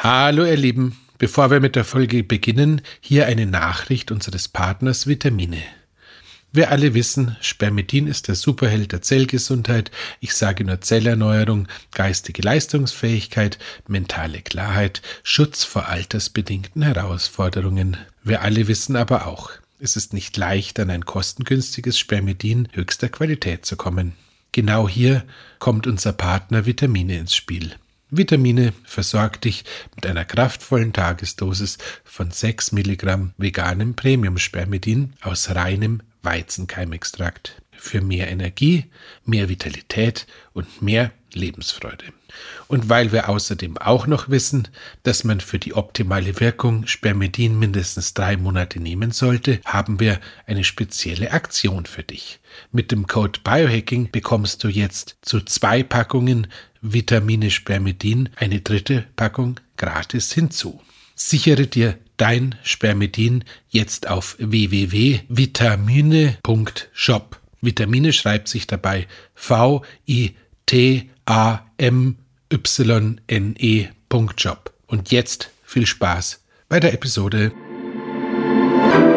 Hallo ihr Lieben, bevor wir mit der Folge beginnen, hier eine Nachricht unseres Partners Vitamine. Wir alle wissen, Spermidin ist der Superheld der Zellgesundheit. Ich sage nur Zellerneuerung, geistige Leistungsfähigkeit, mentale Klarheit, Schutz vor altersbedingten Herausforderungen. Wir alle wissen aber auch, es ist nicht leicht, an ein kostengünstiges Spermidin höchster Qualität zu kommen. Genau hier kommt unser Partner Vitamine ins Spiel. Vitamine versorgt dich mit einer kraftvollen Tagesdosis von 6 Milligramm veganem Premium-Spermidin aus reinem Weizenkeimextrakt für mehr Energie, mehr Vitalität und mehr Lebensfreude. Und weil wir außerdem auch noch wissen, dass man für die optimale Wirkung Spermidin mindestens drei Monate nehmen sollte, haben wir eine spezielle Aktion für dich. Mit dem Code Biohacking bekommst du jetzt zu zwei Packungen Vitamine Spermidin eine dritte Packung gratis hinzu. Sichere dir dein Spermidin jetzt auf www.vitamine.shop. Vitamine schreibt sich dabei V-I-T-A-M-Y-N-E.shop. Und jetzt viel Spaß bei der Episode.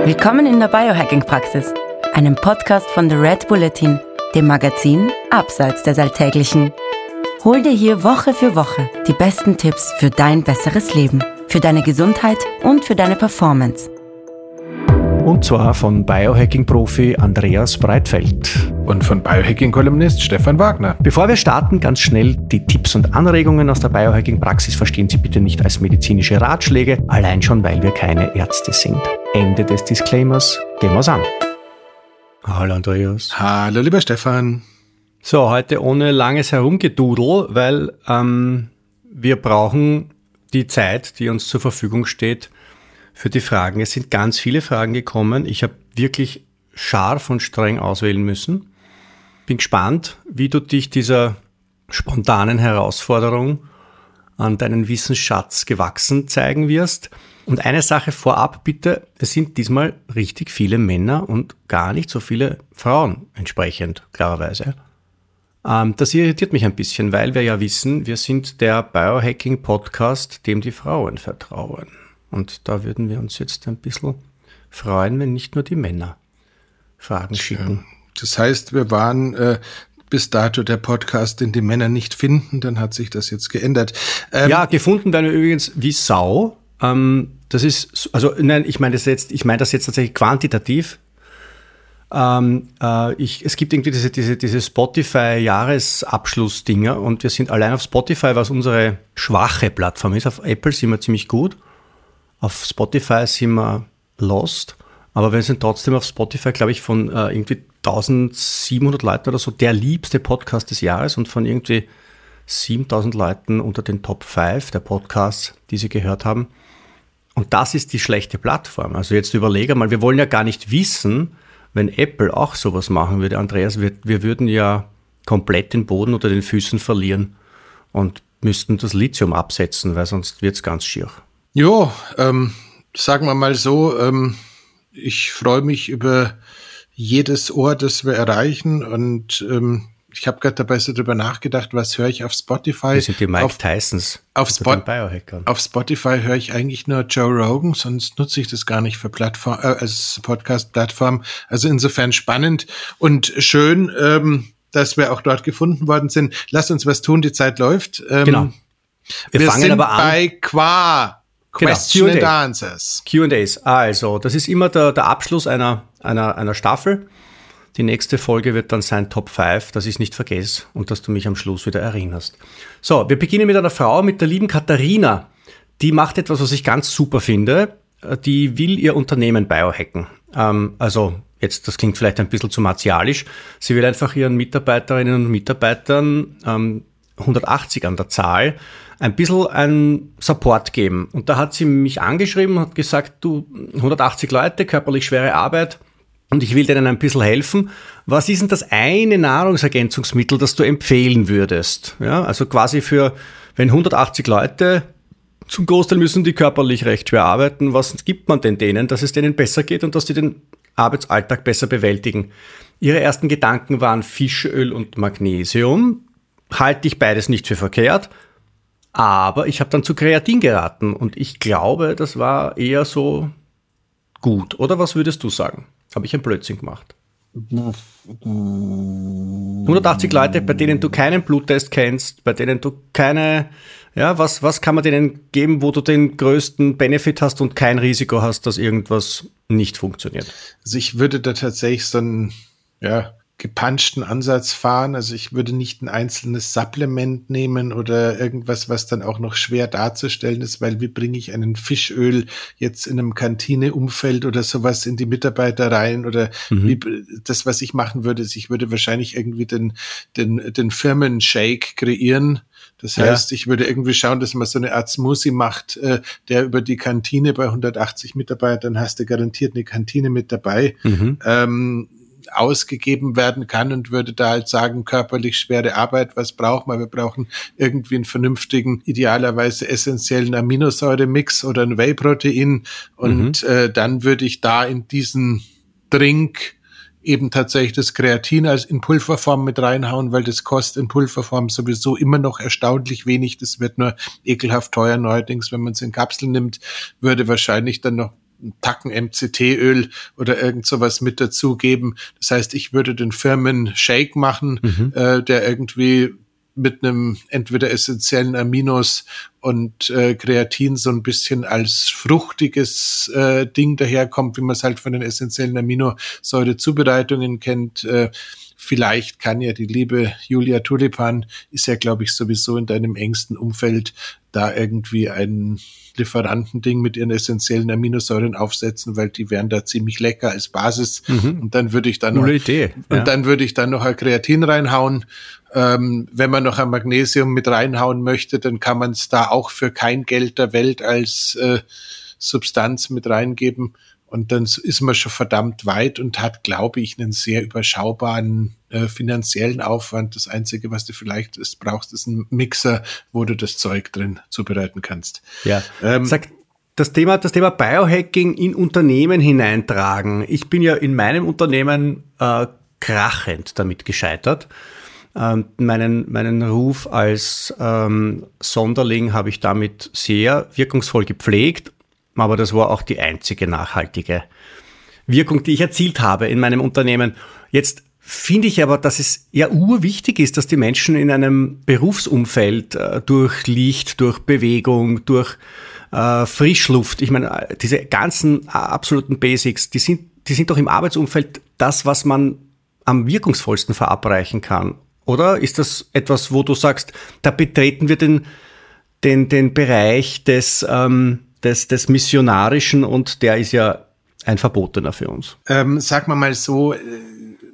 Willkommen in der Biohacking-Praxis, einem Podcast von The Red Bulletin, dem Magazin Abseits des Alltäglichen. Hol dir hier Woche für Woche die besten Tipps für dein besseres Leben, für deine Gesundheit und für deine Performance. Und zwar von Biohacking-Profi Andreas Breitfeld. Und von Biohacking-Kolumnist Stefan Wagner. Bevor wir starten, ganz schnell die Tipps und Anregungen aus der Biohacking-Praxis verstehen Sie bitte nicht als medizinische Ratschläge, allein schon, weil wir keine Ärzte sind. Ende des Disclaimers. Gehen wir's an. Hallo Andreas. Hallo lieber Stefan. So, heute ohne langes Herumgedudel, weil ähm, wir brauchen die Zeit, die uns zur Verfügung steht, für die Fragen. Es sind ganz viele Fragen gekommen. Ich habe wirklich scharf und streng auswählen müssen. Bin gespannt, wie du dich dieser spontanen Herausforderung an deinen Wissensschatz gewachsen zeigen wirst. Und eine Sache vorab bitte, es sind diesmal richtig viele Männer und gar nicht so viele Frauen entsprechend, klarerweise. Ähm, das irritiert mich ein bisschen, weil wir ja wissen, wir sind der Biohacking-Podcast, dem die Frauen vertrauen. Und da würden wir uns jetzt ein bisschen freuen, wenn nicht nur die Männer Fragen schicken. Das heißt, wir waren äh, bis dato der Podcast, den die Männer nicht finden, dann hat sich das jetzt geändert. Ähm, ja, gefunden werden wir übrigens wie Sau. Ähm, das ist, also nein, ich meine das jetzt, ich meine das jetzt tatsächlich quantitativ. Ähm, äh, ich, es gibt irgendwie diese, diese, diese Spotify-Jahresabschluss-Dinger und wir sind allein auf Spotify, was unsere schwache Plattform ist. Auf Apple sind wir ziemlich gut. Auf Spotify sind wir lost. Aber wir sind trotzdem auf Spotify, glaube ich, von äh, irgendwie 1700 Leuten oder so der liebste Podcast des Jahres und von irgendwie 7000 Leuten unter den Top 5 der Podcasts, die sie gehört haben. Und das ist die schlechte Plattform. Also jetzt überlege mal, wir wollen ja gar nicht wissen, wenn Apple auch sowas machen würde, Andreas, wir, wir würden ja komplett den Boden unter den Füßen verlieren und müssten das Lithium absetzen, weil sonst wird es ganz schier. Jo, ähm, sagen wir mal so, ähm, ich freue mich über jedes Ohr, das wir erreichen und ähm, ich habe gerade dabei so drüber nachgedacht, was höre ich auf Spotify? Wir sind die Mike auf, Tysons. Auf, Spot auf Spotify höre ich eigentlich nur Joe Rogan, sonst nutze ich das gar nicht für Plattform, äh, als Podcast-Plattform. Also insofern spannend und schön, ähm, dass wir auch dort gefunden worden sind. Lass uns was tun, die Zeit läuft. Ähm, genau. Wir, wir fangen sind aber an. bei Qua. Genau, Question and Answers. Q&As. Also, das ist immer der, der Abschluss einer, einer, einer Staffel. Die nächste Folge wird dann sein Top 5, dass ich es nicht vergesse und dass du mich am Schluss wieder erinnerst. So, wir beginnen mit einer Frau, mit der lieben Katharina. Die macht etwas, was ich ganz super finde. Die will ihr Unternehmen biohacken. Ähm, also, jetzt, das klingt vielleicht ein bisschen zu martialisch. Sie will einfach ihren Mitarbeiterinnen und Mitarbeitern ähm, 180 an der Zahl ein bisschen einen Support geben. Und da hat sie mich angeschrieben und hat gesagt, du, 180 Leute, körperlich schwere Arbeit, und ich will denen ein bisschen helfen. Was ist denn das eine Nahrungsergänzungsmittel, das du empfehlen würdest? Ja, also quasi für, wenn 180 Leute zum Großteil müssen die körperlich recht schwer arbeiten, was gibt man denn denen, dass es denen besser geht und dass sie den Arbeitsalltag besser bewältigen? Ihre ersten Gedanken waren Fischöl und Magnesium. Halte ich beides nicht für verkehrt. Aber ich habe dann zu Kreatin geraten und ich glaube, das war eher so gut. Oder was würdest du sagen? Habe ich ein Blödsinn gemacht? 180 Leute, bei denen du keinen Bluttest kennst, bei denen du keine, ja, was, was kann man denen geben, wo du den größten Benefit hast und kein Risiko hast, dass irgendwas nicht funktioniert? Also ich würde da tatsächlich so ein, ja, gepanschten Ansatz fahren. Also ich würde nicht ein einzelnes Supplement nehmen oder irgendwas, was dann auch noch schwer darzustellen ist, weil wie bringe ich einen Fischöl jetzt in einem Kantineumfeld oder sowas in die Mitarbeiter rein oder mhm. wie, das, was ich machen würde, ist, ich würde wahrscheinlich irgendwie den, den, den Firmenshake kreieren. Das heißt, ja. ich würde irgendwie schauen, dass man so eine Art Smoothie macht, äh, der über die Kantine bei 180 Mitarbeitern hast du garantiert eine Kantine mit dabei. Mhm. Ähm, ausgegeben werden kann und würde da halt sagen, körperlich schwere Arbeit, was braucht man? Wir brauchen irgendwie einen vernünftigen, idealerweise essentiellen Aminosäuremix oder ein Whey-Protein und mhm. äh, dann würde ich da in diesen Drink eben tatsächlich das Kreatin als in Pulverform mit reinhauen, weil das kostet in Pulverform sowieso immer noch erstaunlich wenig. Das wird nur ekelhaft teuer neuerdings, wenn man es in Kapseln nimmt, würde wahrscheinlich dann noch Tacken MCT-Öl oder irgend sowas mit dazugeben. Das heißt, ich würde den Firmen Shake machen, mhm. äh, der irgendwie mit einem entweder essentiellen Aminos und äh, Kreatin so ein bisschen als fruchtiges äh, Ding daherkommt, wie man es halt von den essentiellen Aminosäure-Zubereitungen kennt. Äh, vielleicht kann ja die liebe Julia Tulipan, ist ja, glaube ich, sowieso in deinem engsten Umfeld, da irgendwie ein Lieferantending mit ihren essentiellen Aminosäuren aufsetzen, weil die wären da ziemlich lecker als Basis. Mhm. Und dann würde ich dann noch, Idee, ja. und dann würde ich dann noch ein Kreatin reinhauen. Ähm, wenn man noch ein Magnesium mit reinhauen möchte, dann kann man es da auch für kein Geld der Welt als äh, Substanz mit reingeben. Und dann ist man schon verdammt weit und hat, glaube ich, einen sehr überschaubaren äh, finanziellen Aufwand. Das Einzige, was du vielleicht ist, brauchst, ist ein Mixer, wo du das Zeug drin zubereiten kannst. Ja. Ähm, Sag, das Thema, das Thema Biohacking in Unternehmen hineintragen. Ich bin ja in meinem Unternehmen äh, krachend damit gescheitert. Ähm, meinen, meinen Ruf als ähm, Sonderling habe ich damit sehr wirkungsvoll gepflegt aber das war auch die einzige nachhaltige Wirkung, die ich erzielt habe in meinem Unternehmen. Jetzt finde ich aber, dass es ja urwichtig ist, dass die Menschen in einem Berufsumfeld äh, durch Licht, durch Bewegung, durch äh, Frischluft, ich meine, diese ganzen äh, absoluten Basics, die sind, die sind doch im Arbeitsumfeld das, was man am wirkungsvollsten verabreichen kann. Oder ist das etwas, wo du sagst, da betreten wir den, den, den Bereich des, ähm, des, des Missionarischen und der ist ja ein Verbotener für uns. Ähm, sag mal mal so, äh,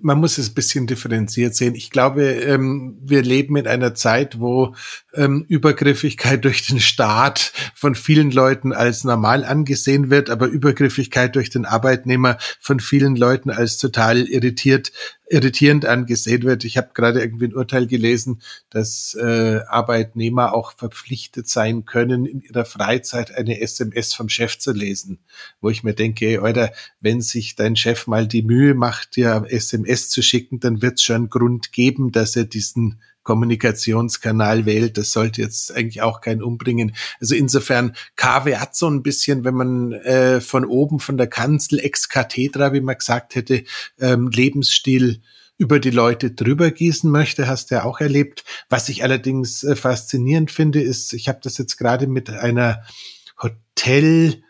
man muss es ein bisschen differenziert sehen. Ich glaube, ähm, wir leben in einer Zeit, wo ähm, Übergriffigkeit durch den Staat von vielen Leuten als normal angesehen wird, aber Übergriffigkeit durch den Arbeitnehmer von vielen Leuten als total irritiert irritierend angesehen wird. Ich habe gerade irgendwie ein Urteil gelesen, dass äh, Arbeitnehmer auch verpflichtet sein können, in ihrer Freizeit eine SMS vom Chef zu lesen. Wo ich mir denke, oder wenn sich dein Chef mal die Mühe macht, dir SMS zu schicken, dann wird es schon Grund geben, dass er diesen Kommunikationskanal wählt. Das sollte jetzt eigentlich auch keinen umbringen. Also insofern, KW hat so ein bisschen, wenn man äh, von oben von der Kanzel ex cathedra, wie man gesagt hätte, ähm, Lebensstil über die Leute drüber gießen möchte, hast du ja auch erlebt. Was ich allerdings äh, faszinierend finde, ist, ich habe das jetzt gerade mit einer Hotel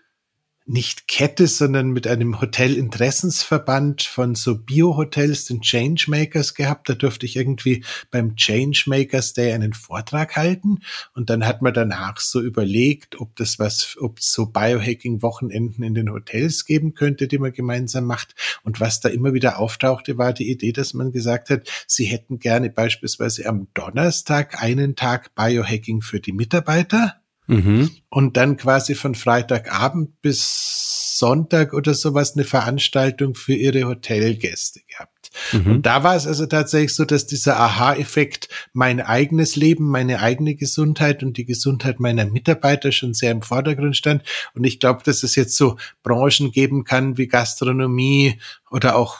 nicht Kette, sondern mit einem Hotelinteressensverband von so Bio-Hotels, den Changemakers gehabt. Da durfte ich irgendwie beim Changemakers Day einen Vortrag halten. Und dann hat man danach so überlegt, ob das was, ob es so Biohacking-Wochenenden in den Hotels geben könnte, die man gemeinsam macht. Und was da immer wieder auftauchte, war die Idee, dass man gesagt hat, sie hätten gerne beispielsweise am Donnerstag einen Tag Biohacking für die Mitarbeiter Mhm. Und dann quasi von Freitagabend bis Sonntag oder sowas eine Veranstaltung für ihre Hotelgäste gehabt. Mhm. Und da war es also tatsächlich so, dass dieser Aha-Effekt mein eigenes Leben, meine eigene Gesundheit und die Gesundheit meiner Mitarbeiter schon sehr im Vordergrund stand. Und ich glaube, dass es jetzt so Branchen geben kann wie Gastronomie oder auch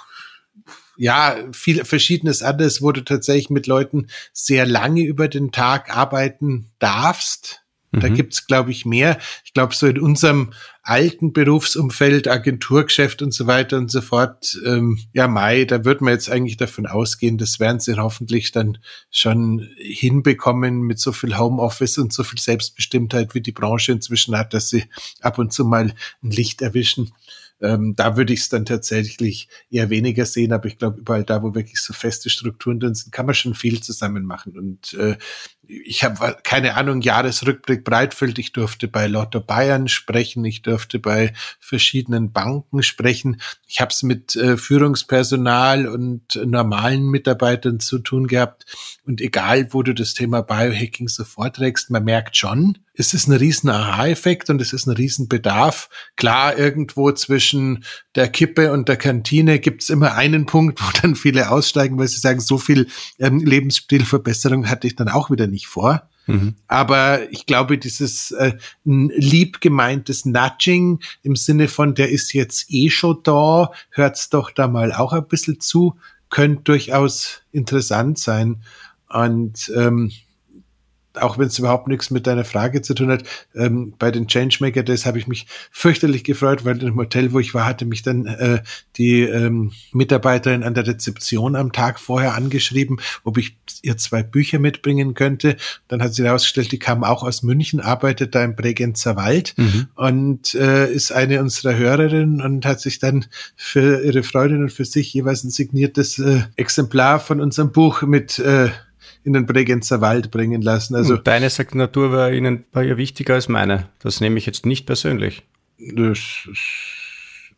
ja, viel verschiedenes anderes, wo du tatsächlich mit Leuten sehr lange über den Tag arbeiten darfst Da mhm. gibt's, glaube ich, mehr. Ich glaube, so in unserem alten Berufsumfeld, Agenturgeschäft und so weiter und so fort, ähm, ja, Mai, da wird man jetzt eigentlich davon ausgehen, das werden sie hoffentlich dann schon hinbekommen mit so viel Homeoffice und so viel Selbstbestimmtheit, wie die Branche inzwischen hat, dass sie ab und zu mal ein Licht erwischen. Ähm, da würde ich es dann tatsächlich eher weniger sehen, aber ich glaube, überall da, wo wirklich so feste Strukturen drin sind, kann man schon viel zusammen machen. Und äh, ich habe keine Ahnung, Jahresrückblick Breitfeld, ich durfte bei Lotto Bayern sprechen, ich durfte bei verschiedenen Banken sprechen. Ich habe es mit äh, Führungspersonal und normalen Mitarbeitern zu tun gehabt. Und egal, wo du das Thema Biohacking so vorträgst, man merkt schon, es ist ein riesen Aha-Effekt und es ist ein riesen Bedarf. Klar, irgendwo zwischen der Kippe und der Kantine gibt's immer einen Punkt, wo dann viele aussteigen, weil sie sagen, so viel ähm, Lebensstilverbesserung hatte ich dann auch wieder nicht vor. Mhm. Aber ich glaube, dieses äh, lieb gemeintes Nudging im Sinne von, der ist jetzt eh schon da, hört's doch da mal auch ein bisschen zu, könnte durchaus interessant sein. Und ähm, auch wenn es überhaupt nichts mit deiner Frage zu tun hat, ähm, bei den Changemaker Days habe ich mich fürchterlich gefreut, weil im Hotel, wo ich war, hatte mich dann äh, die ähm, Mitarbeiterin an der Rezeption am Tag vorher angeschrieben, ob ich ihr zwei Bücher mitbringen könnte. Dann hat sie herausgestellt, die kam auch aus München, arbeitet da im Bregenzer Wald mhm. und äh, ist eine unserer Hörerinnen und hat sich dann für ihre Freundin und für sich jeweils ein signiertes äh, Exemplar von unserem Buch mit äh, in den Bregenzer Wald bringen lassen. Also deine Signatur war ihnen war ja wichtiger als meine. Das nehme ich jetzt nicht persönlich. Das,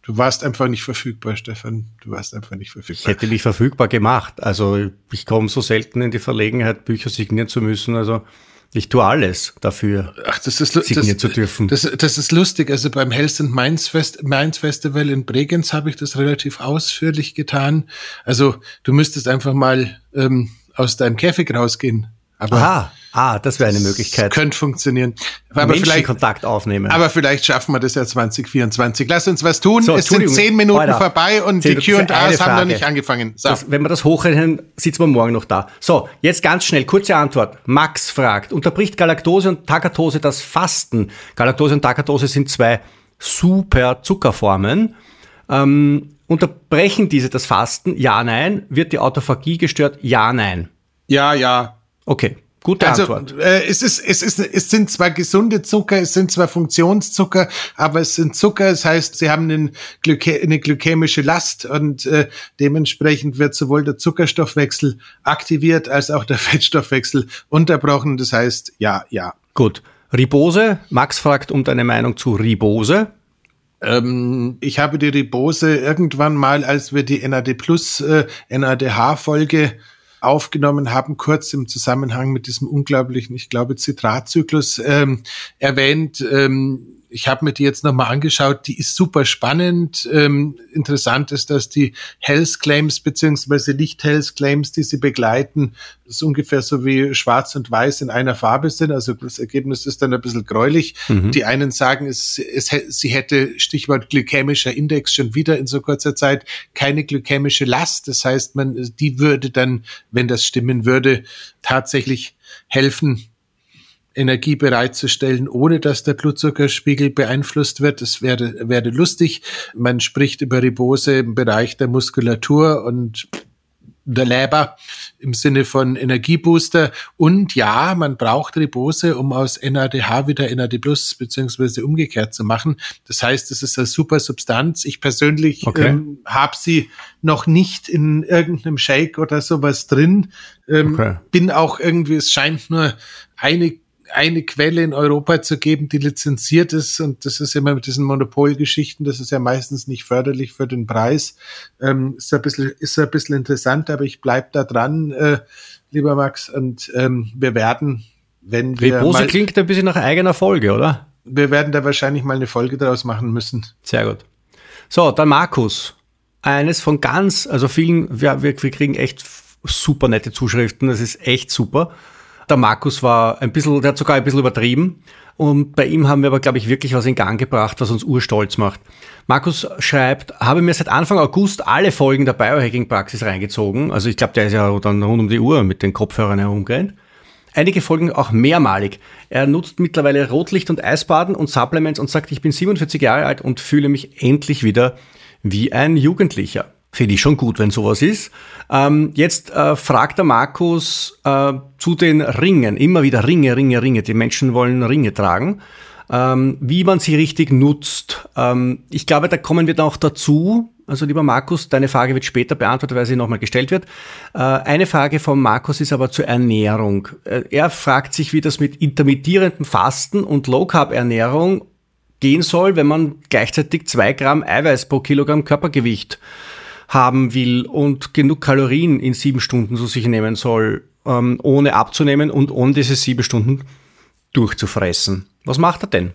du warst einfach nicht verfügbar, Stefan. Du warst einfach nicht verfügbar. Ich hätte mich verfügbar gemacht. Also ich komme so selten in die Verlegenheit, Bücher signieren zu müssen. Also ich tue alles dafür, Ach, das ist, signieren das, zu dürfen. Das, das ist lustig. Also beim Hells and Mainz, Fest, Mainz Festival in Bregenz habe ich das relativ ausführlich getan. Also du müsstest einfach mal ähm, aus deinem Käfig rausgehen. Aber Aha. Ah, das wäre eine Möglichkeit. Könnte funktionieren. Aber vielleicht Kontakt aufnehmen. Aber vielleicht schaffen wir das ja 2024. Lass uns was tun. So, es sind zehn Minuten Alter, vorbei und die Q&As haben noch nicht angefangen. So. Das, wenn wir das hochrechnen, sitzen wir morgen noch da. So, jetzt ganz schnell, kurze Antwort. Max fragt, unterbricht Galaktose und Takatose das Fasten? Galaktose und Takatose sind zwei super Zuckerformen. Ähm, Unterbrechen diese das Fasten? Ja, nein. Wird die Autophagie gestört? Ja, nein. Ja, ja. Okay. Gute also, Antwort. Äh, es, ist, es, ist, es sind zwar gesunde Zucker, es sind zwar Funktionszucker, aber es sind Zucker. Das heißt, sie haben einen Glykä eine glykämische Last und äh, dementsprechend wird sowohl der Zuckerstoffwechsel aktiviert als auch der Fettstoffwechsel unterbrochen. Das heißt, ja, ja. Gut. Ribose. Max fragt um deine Meinung zu Ribose. Ähm, ich habe die Ribose irgendwann mal, als wir die NAD Plus äh, NADH-Folge aufgenommen haben, kurz im Zusammenhang mit diesem unglaublichen, ich glaube, Zitratzyklus ähm, erwähnt. Ähm, ich habe mir die jetzt nochmal angeschaut, die ist super spannend. Ähm, interessant ist, dass die Health Claims beziehungsweise nicht Health Claims, die sie begleiten, ist ungefähr so wie schwarz und weiß in einer Farbe sind. Also das Ergebnis ist dann ein bisschen gräulich. Mhm. Die einen sagen, es, es, sie hätte, Stichwort glykämischer Index, schon wieder in so kurzer Zeit keine glykämische Last. Das heißt, man, die würde dann, wenn das stimmen würde, tatsächlich helfen, Energie bereitzustellen, ohne dass der Blutzuckerspiegel beeinflusst wird. Das wäre, wäre lustig. Man spricht über Ribose im Bereich der Muskulatur und der Leber im Sinne von Energiebooster. Und ja, man braucht Ribose, um aus NADH wieder NAD Plus beziehungsweise umgekehrt zu machen. Das heißt, es ist eine super Substanz. Ich persönlich okay. ähm, habe sie noch nicht in irgendeinem Shake oder sowas drin. Ähm, okay. Bin auch irgendwie, es scheint nur eine eine Quelle in Europa zu geben, die lizenziert ist. Und das ist immer mit diesen Monopolgeschichten, das ist ja meistens nicht förderlich für den Preis. Ähm, ist ein bisschen, ist ein bisschen interessant, aber ich bleib da dran, äh, lieber Max. Und ähm, wir werden, wenn wir. Rebose klingt ein bisschen nach eigener Folge, oder? Wir werden da wahrscheinlich mal eine Folge daraus machen müssen. Sehr gut. So, dann Markus. Eines von ganz, also vielen, wir, wir, wir kriegen echt super nette Zuschriften, das ist echt super. Der Markus war ein bisschen, der hat sogar ein bisschen übertrieben. Und bei ihm haben wir aber, glaube ich, wirklich was in Gang gebracht, was uns urstolz macht. Markus schreibt, habe mir seit Anfang August alle Folgen der Biohacking-Praxis reingezogen. Also ich glaube, der ist ja dann rund um die Uhr mit den Kopfhörern herumgerannt. einige Folgen auch mehrmalig. Er nutzt mittlerweile Rotlicht und Eisbaden und Supplements und sagt, ich bin 47 Jahre alt und fühle mich endlich wieder wie ein Jugendlicher. Finde ich schon gut, wenn sowas ist. Ähm, jetzt äh, fragt der Markus äh, zu den Ringen. Immer wieder Ringe, Ringe, Ringe. Die Menschen wollen Ringe tragen. Ähm, wie man sie richtig nutzt. Ähm, ich glaube, da kommen wir noch dazu. Also lieber Markus, deine Frage wird später beantwortet, weil sie nochmal gestellt wird. Äh, eine Frage von Markus ist aber zur Ernährung. Äh, er fragt sich, wie das mit intermittierendem Fasten und Low-Carb-Ernährung gehen soll, wenn man gleichzeitig zwei Gramm Eiweiß pro Kilogramm Körpergewicht haben will und genug Kalorien in sieben Stunden zu sich nehmen soll, ähm, ohne abzunehmen und ohne diese sieben Stunden durchzufressen. Was macht er denn,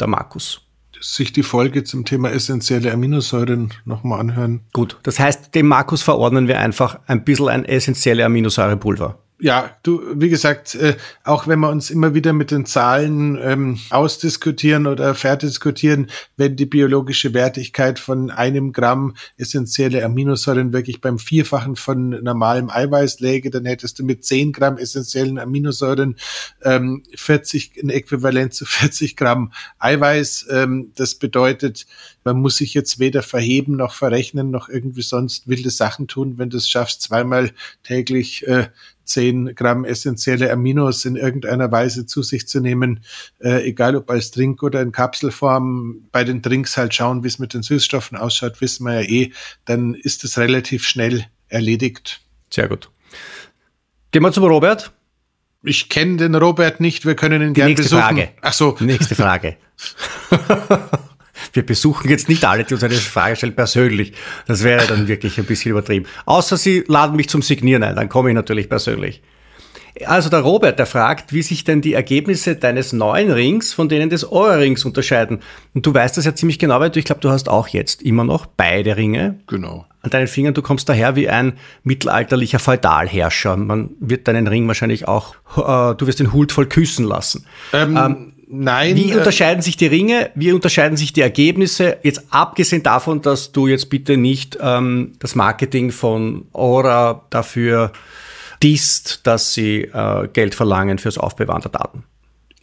der Markus? Sich die Folge zum Thema essentielle Aminosäuren nochmal anhören. Gut, das heißt, dem Markus verordnen wir einfach ein bisschen ein essentielle Aminosäurepulver ja, du, wie gesagt, äh, auch wenn wir uns immer wieder mit den Zahlen ähm, ausdiskutieren oder verdiskutieren, wenn die biologische Wertigkeit von einem Gramm essentielle Aminosäuren wirklich beim Vierfachen von normalem Eiweiß läge, dann hättest du mit zehn Gramm essentiellen Aminosäuren ähm, 40, ein Äquivalent zu 40 Gramm Eiweiß. Ähm, das bedeutet, man muss sich jetzt weder verheben noch verrechnen noch irgendwie sonst wilde Sachen tun, wenn du es schaffst, zweimal täglich äh, 10 Gramm essentielle Aminos in irgendeiner Weise zu sich zu nehmen, äh, egal ob als Trink oder in Kapselform. Bei den Drinks halt schauen, wie es mit den Süßstoffen ausschaut, wissen wir ja eh, dann ist es relativ schnell erledigt. Sehr gut. Gehen wir zum Robert. Ich kenne den Robert nicht, wir können ihn gerne besuchen. Frage. Ach so. Nächste Frage. wir besuchen jetzt nicht alle, die uns eine Frage stellen, persönlich. Das wäre dann wirklich ein bisschen übertrieben. Außer Sie laden mich zum Signieren ein, dann komme ich natürlich persönlich. Also der Robert, der fragt, wie sich denn die Ergebnisse deines neuen Rings von denen des Euro-Rings unterscheiden. Und du weißt das ja ziemlich genau, weil du, ich glaube, du hast auch jetzt immer noch beide Ringe. Genau. An deinen Fingern, du kommst daher wie ein mittelalterlicher Feudalherrscher. Man wird deinen Ring wahrscheinlich auch, äh, du wirst ihn huldvoll küssen lassen. Ähm, ähm, Nein. Wie äh, unterscheiden sich die Ringe? Wie unterscheiden sich die Ergebnisse? Jetzt abgesehen davon, dass du jetzt bitte nicht ähm, das Marketing von Aura dafür disst, dass sie äh, Geld verlangen fürs Aufbewahren der Daten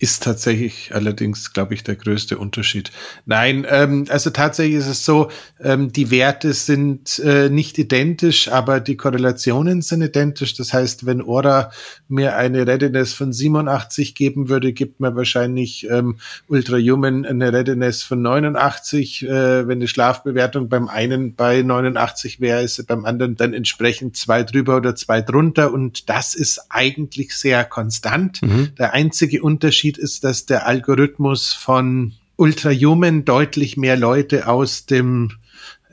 ist tatsächlich allerdings, glaube ich, der größte Unterschied. Nein, ähm, also tatsächlich ist es so, ähm, die Werte sind äh, nicht identisch, aber die Korrelationen sind identisch. Das heißt, wenn Ora mir eine Readiness von 87 geben würde, gibt mir wahrscheinlich ähm, Ultrahuman eine Readiness von 89. Äh, wenn die Schlafbewertung beim einen bei 89 wäre, ist sie beim anderen dann entsprechend zwei drüber oder zwei drunter. Und das ist eigentlich sehr konstant. Mhm. Der einzige Unterschied Unterschied ist, dass der Algorithmus von Ultrahuman deutlich mehr Leute aus dem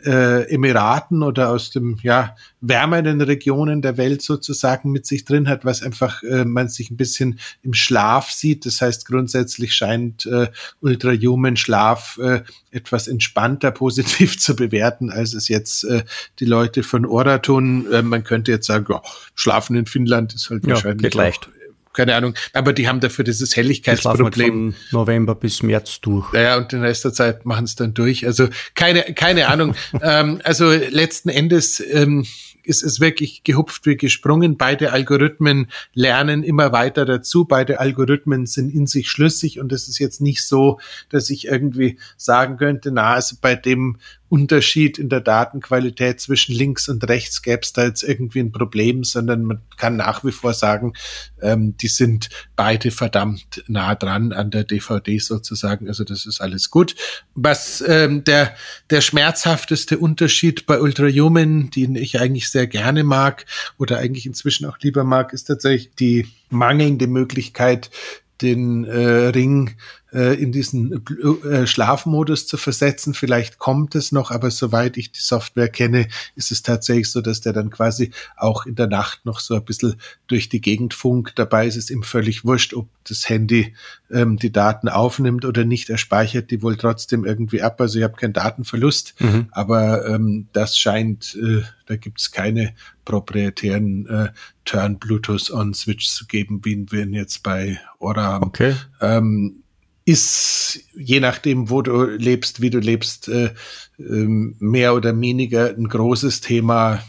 äh, Emiraten oder aus dem ja wärmeren Regionen der Welt sozusagen mit sich drin hat, was einfach äh, man sich ein bisschen im Schlaf sieht. Das heißt, grundsätzlich scheint äh, Ultrahuman Schlaf äh, etwas entspannter positiv zu bewerten, als es jetzt äh, die Leute von Ora tun. Äh, man könnte jetzt sagen, ja, Schlafen in Finnland ist halt ja, wahrscheinlich leicht keine Ahnung, aber die haben dafür dieses Helligkeitsproblem. Von November bis März durch. Ja, und den Rest der Zeit machen es dann durch. Also keine, keine Ahnung. ähm, also letzten Endes ähm, ist es wirklich gehupft wie gesprungen. Beide Algorithmen lernen immer weiter dazu. Beide Algorithmen sind in sich schlüssig und es ist jetzt nicht so, dass ich irgendwie sagen könnte, na, also bei dem Unterschied in der Datenqualität zwischen links und rechts gäbe es da jetzt irgendwie ein Problem, sondern man kann nach wie vor sagen, ähm, die sind beide verdammt nah dran an der DVD sozusagen. Also das ist alles gut. Was ähm, der, der schmerzhafteste Unterschied bei Ultrahuman, den ich eigentlich sehr gerne mag oder eigentlich inzwischen auch lieber mag, ist tatsächlich die mangelnde Möglichkeit, den äh, Ring äh, in diesen äh, Schlafmodus zu versetzen. Vielleicht kommt es noch, aber soweit ich die Software kenne, ist es tatsächlich so, dass der dann quasi auch in der Nacht noch so ein bisschen durch die Gegend funkt. Dabei ist es ihm völlig wurscht, ob das Handy ähm, die Daten aufnimmt oder nicht. Er speichert die wohl trotzdem irgendwie ab. Also ich habe keinen Datenverlust, mhm. aber ähm, das scheint, äh, da gibt es keine proprietären äh, Turn Bluetooth on Switch zu geben, wie wir ihn jetzt bei Aura haben. Okay. Ähm, ist je nachdem, wo du lebst, wie du lebst, äh, äh, mehr oder weniger ein großes Thema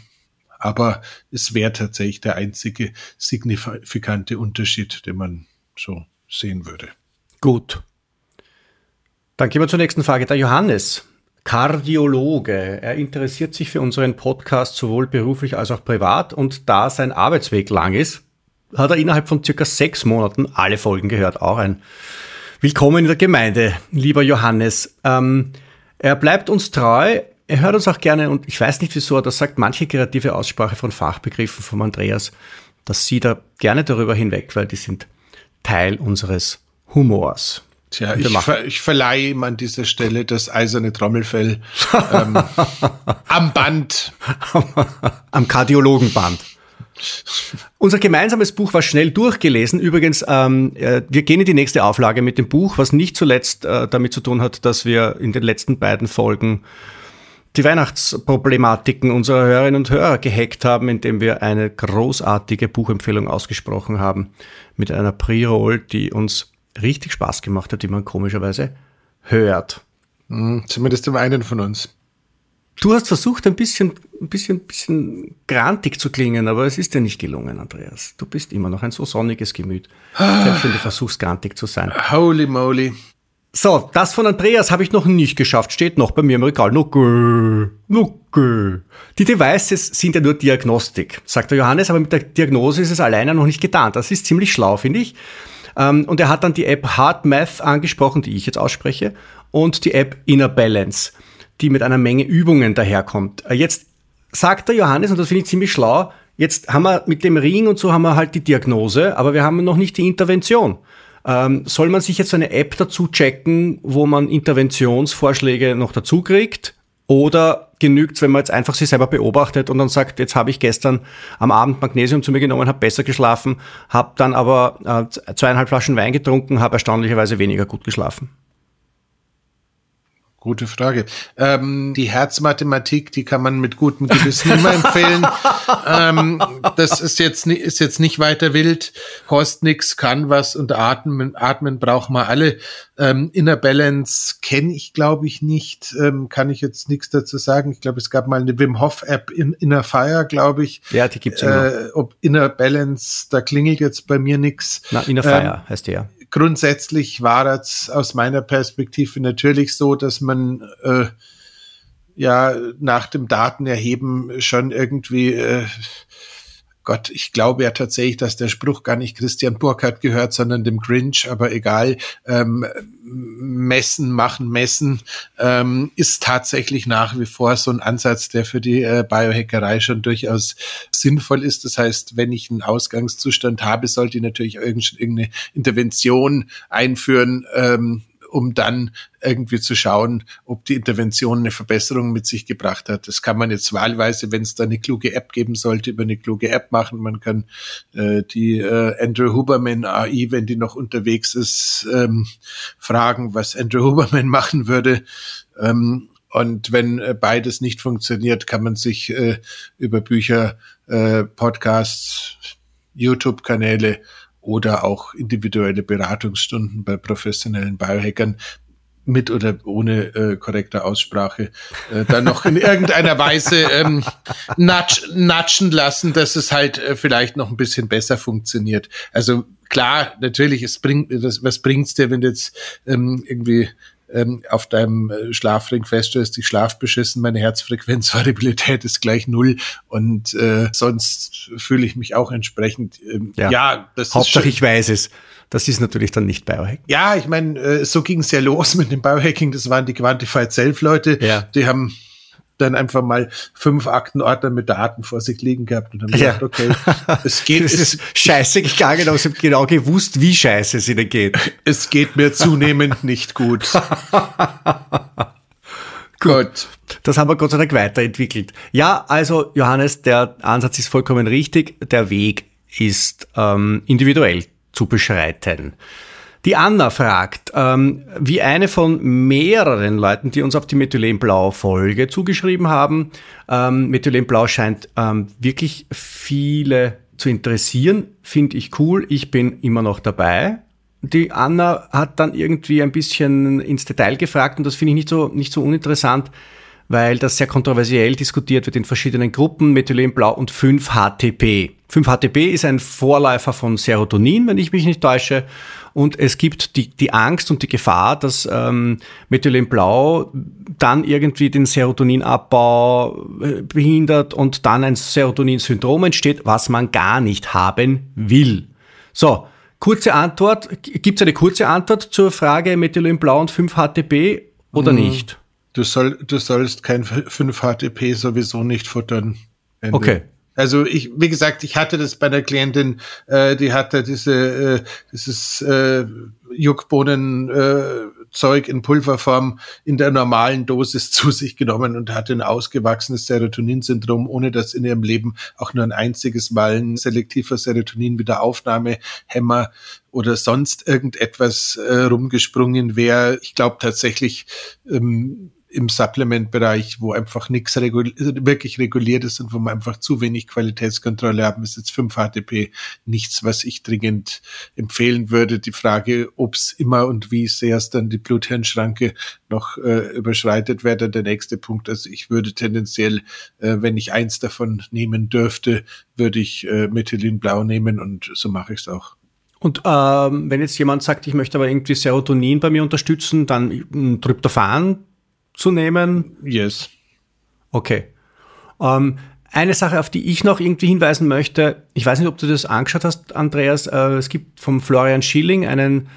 aber es wäre tatsächlich der einzige signifikante Unterschied, den man so sehen würde. Gut. Dann gehen wir zur nächsten Frage. Der Johannes, Kardiologe. Er interessiert sich für unseren Podcast sowohl beruflich als auch privat und da sein Arbeitsweg lang ist, hat er innerhalb von circa sechs Monaten alle Folgen gehört. Auch ein Willkommen in der Gemeinde, lieber Johannes. Ähm, er bleibt uns treu, er hört uns auch gerne und ich weiß nicht wieso, das sagt manche kreative Aussprache von Fachbegriffen von Andreas, dass sie da gerne darüber hinweg, weil die sind Teil unseres Humors. Tja, ich, ver ich, verleihe ihm an dieser Stelle das eiserne Trommelfell ähm, am Band. am Kardiologenband. Unser gemeinsames Buch war schnell durchgelesen. Übrigens, ähm, äh, wir gehen in die nächste Auflage mit dem Buch, was nicht zuletzt äh, damit zu tun hat, dass wir in den letzten beiden Folgen die Weihnachtsproblematiken unserer Hörerinnen und Hörer gehackt haben, indem wir eine großartige Buchempfehlung ausgesprochen haben mit einer Pre-Roll, die uns richtig Spaß gemacht hat, die man komischerweise hört. Mhm, zumindest dem einen von uns. Du hast versucht, ein bisschen, ein bisschen, bisschen grantig zu klingen, aber es ist dir nicht gelungen, Andreas. Du bist immer noch ein so sonniges Gemüt. Selbst wenn du versuchst, grantig zu sein. Holy moly. So, das von Andreas habe ich noch nicht geschafft. Steht noch bei mir im Regal. Nucke, nucke. Die Devices sind ja nur Diagnostik, sagt der Johannes, aber mit der Diagnose ist es alleine noch nicht getan. Das ist ziemlich schlau, finde ich. Ähm, und er hat dann die App Hard Math angesprochen, die ich jetzt ausspreche, und die App Inner Balance die mit einer Menge Übungen daherkommt. Äh, jetzt sagt der Johannes, und das finde ich ziemlich schlau, jetzt haben wir mit dem Ring und so haben wir halt die Diagnose, aber wir haben noch nicht die Intervention. Ähm, soll man sich jetzt eine App dazu checken, wo man Interventionsvorschläge noch dazu kriegt? Oder genügt es, wenn man jetzt einfach sich selber beobachtet und dann sagt, jetzt habe ich gestern am Abend Magnesium zu mir genommen, habe besser geschlafen, habe dann aber äh, zweieinhalb Flaschen Wein getrunken, habe erstaunlicherweise weniger gut geschlafen? Gute Frage. Ähm, die Herzmathematik, die kann man mit gutem Gewissen immer empfehlen. ähm, das ist jetzt, ist jetzt nicht weiter wild, kostet nix, kann was und atmen, atmen braucht man alle. Ähm, Inner Balance kenne ich, glaube ich, nicht. Ähm, kann ich jetzt nichts dazu sagen. Ich glaube, es gab mal eine Wim Hof App in Inner Fire, glaube ich. Ja, die gibt's immer. Äh, ob Inner Balance, da klingelt jetzt bei mir nix. Na, Inner Fire ähm, heißt die ja grundsätzlich war es aus meiner Perspektive natürlich so, dass man äh, ja nach dem Datenerheben schon irgendwie äh, Gott, ich glaube ja tatsächlich, dass der Spruch gar nicht Christian Burkhardt gehört, sondern dem Grinch, aber egal, ähm, messen, machen, messen, ähm, ist tatsächlich nach wie vor so ein Ansatz, der für die äh, Biohackerei schon durchaus sinnvoll ist. Das heißt, wenn ich einen Ausgangszustand habe, sollte ich natürlich irgendeine Intervention einführen, ähm, um dann irgendwie zu schauen, ob die Intervention eine Verbesserung mit sich gebracht hat. Das kann man jetzt wahlweise, wenn es da eine kluge App geben sollte, über eine kluge App machen. Man kann äh, die äh, Andrew Huberman AI, wenn die noch unterwegs ist, ähm, fragen, was Andrew Huberman machen würde. Ähm, und wenn äh, beides nicht funktioniert, kann man sich äh, über Bücher, äh, Podcasts, YouTube-Kanäle oder auch individuelle Beratungsstunden bei professionellen Biohackern mit oder ohne äh, korrekte Aussprache äh, dann noch in irgendeiner Weise ähm, natsch, natschen lassen, dass es halt äh, vielleicht noch ein bisschen besser funktioniert. Also klar, natürlich, es bringt, das, was bringt's dir, wenn du jetzt ähm, irgendwie ähm, auf deinem äh, Schlafring feststellst, ich schlaf beschissen, meine Herzfrequenzvariabilität ist gleich null und äh, sonst fühle ich mich auch entsprechend. Ähm, ja, ja das Hauptsache ist ich weiß es. Das ist natürlich dann nicht Biohacking. Ja, ich meine, äh, so ging es ja los mit dem Biohacking. Das waren die Quantified Self-Leute. Ja. Die haben dann einfach mal fünf Aktenordner mit Daten vor sich liegen gehabt und haben ja. gesagt, okay, es geht. es ist scheiße gegangen, aber sie haben genau gewusst, wie scheiße es ihnen geht. Es geht mir zunehmend nicht gut. Gut. Das haben wir Gott sei Dank weiterentwickelt. Ja, also Johannes, der Ansatz ist vollkommen richtig. Der Weg ist ähm, individuell zu beschreiten. Die Anna fragt, ähm, wie eine von mehreren Leuten, die uns auf die Methylenblau-Folge zugeschrieben haben. Ähm, Methylenblau scheint ähm, wirklich viele zu interessieren. Finde ich cool. Ich bin immer noch dabei. Die Anna hat dann irgendwie ein bisschen ins Detail gefragt und das finde ich nicht so, nicht so uninteressant weil das sehr kontroversiell diskutiert wird in verschiedenen Gruppen, Methylenblau und 5-HTP. 5-HTP ist ein Vorläufer von Serotonin, wenn ich mich nicht täusche. Und es gibt die, die Angst und die Gefahr, dass ähm, Methylenblau dann irgendwie den Serotoninabbau äh, behindert und dann ein Serotonin-Syndrom entsteht, was man gar nicht haben will. So, kurze Antwort. Gibt es eine kurze Antwort zur Frage Methylenblau und 5-HTP oder hm. nicht? Du, soll, du sollst kein 5-HTP sowieso nicht futtern. Ende. Okay. Also ich, wie gesagt, ich hatte das bei einer Klientin, äh, die hatte diese, äh, dieses äh, Juckbohnen äh, Zeug in Pulverform in der normalen Dosis zu sich genommen und hatte ein ausgewachsenes Serotoninsyndrom, ohne dass in ihrem Leben auch nur ein einziges Mal ein selektiver Serotonin-Wiederaufnahmehemmer oder sonst irgendetwas äh, rumgesprungen wäre. Ich glaube tatsächlich, ähm, im Supplement-Bereich, wo einfach nichts regul wirklich reguliert ist und wo man einfach zu wenig Qualitätskontrolle haben, ist jetzt 5-HTP nichts, was ich dringend empfehlen würde. Die Frage, ob es immer und wie sehr es dann die Bluthirnschranke noch äh, überschreitet, wäre dann der nächste Punkt. Also ich würde tendenziell, äh, wenn ich eins davon nehmen dürfte, würde ich äh, Methylinblau nehmen und so mache ich es auch. Und ähm, wenn jetzt jemand sagt, ich möchte aber irgendwie Serotonin bei mir unterstützen, dann Tryptophan zu nehmen? Yes. Okay. Ähm, eine Sache, auf die ich noch irgendwie hinweisen möchte, ich weiß nicht, ob du das angeschaut hast, Andreas, äh, es gibt vom Florian Schilling einen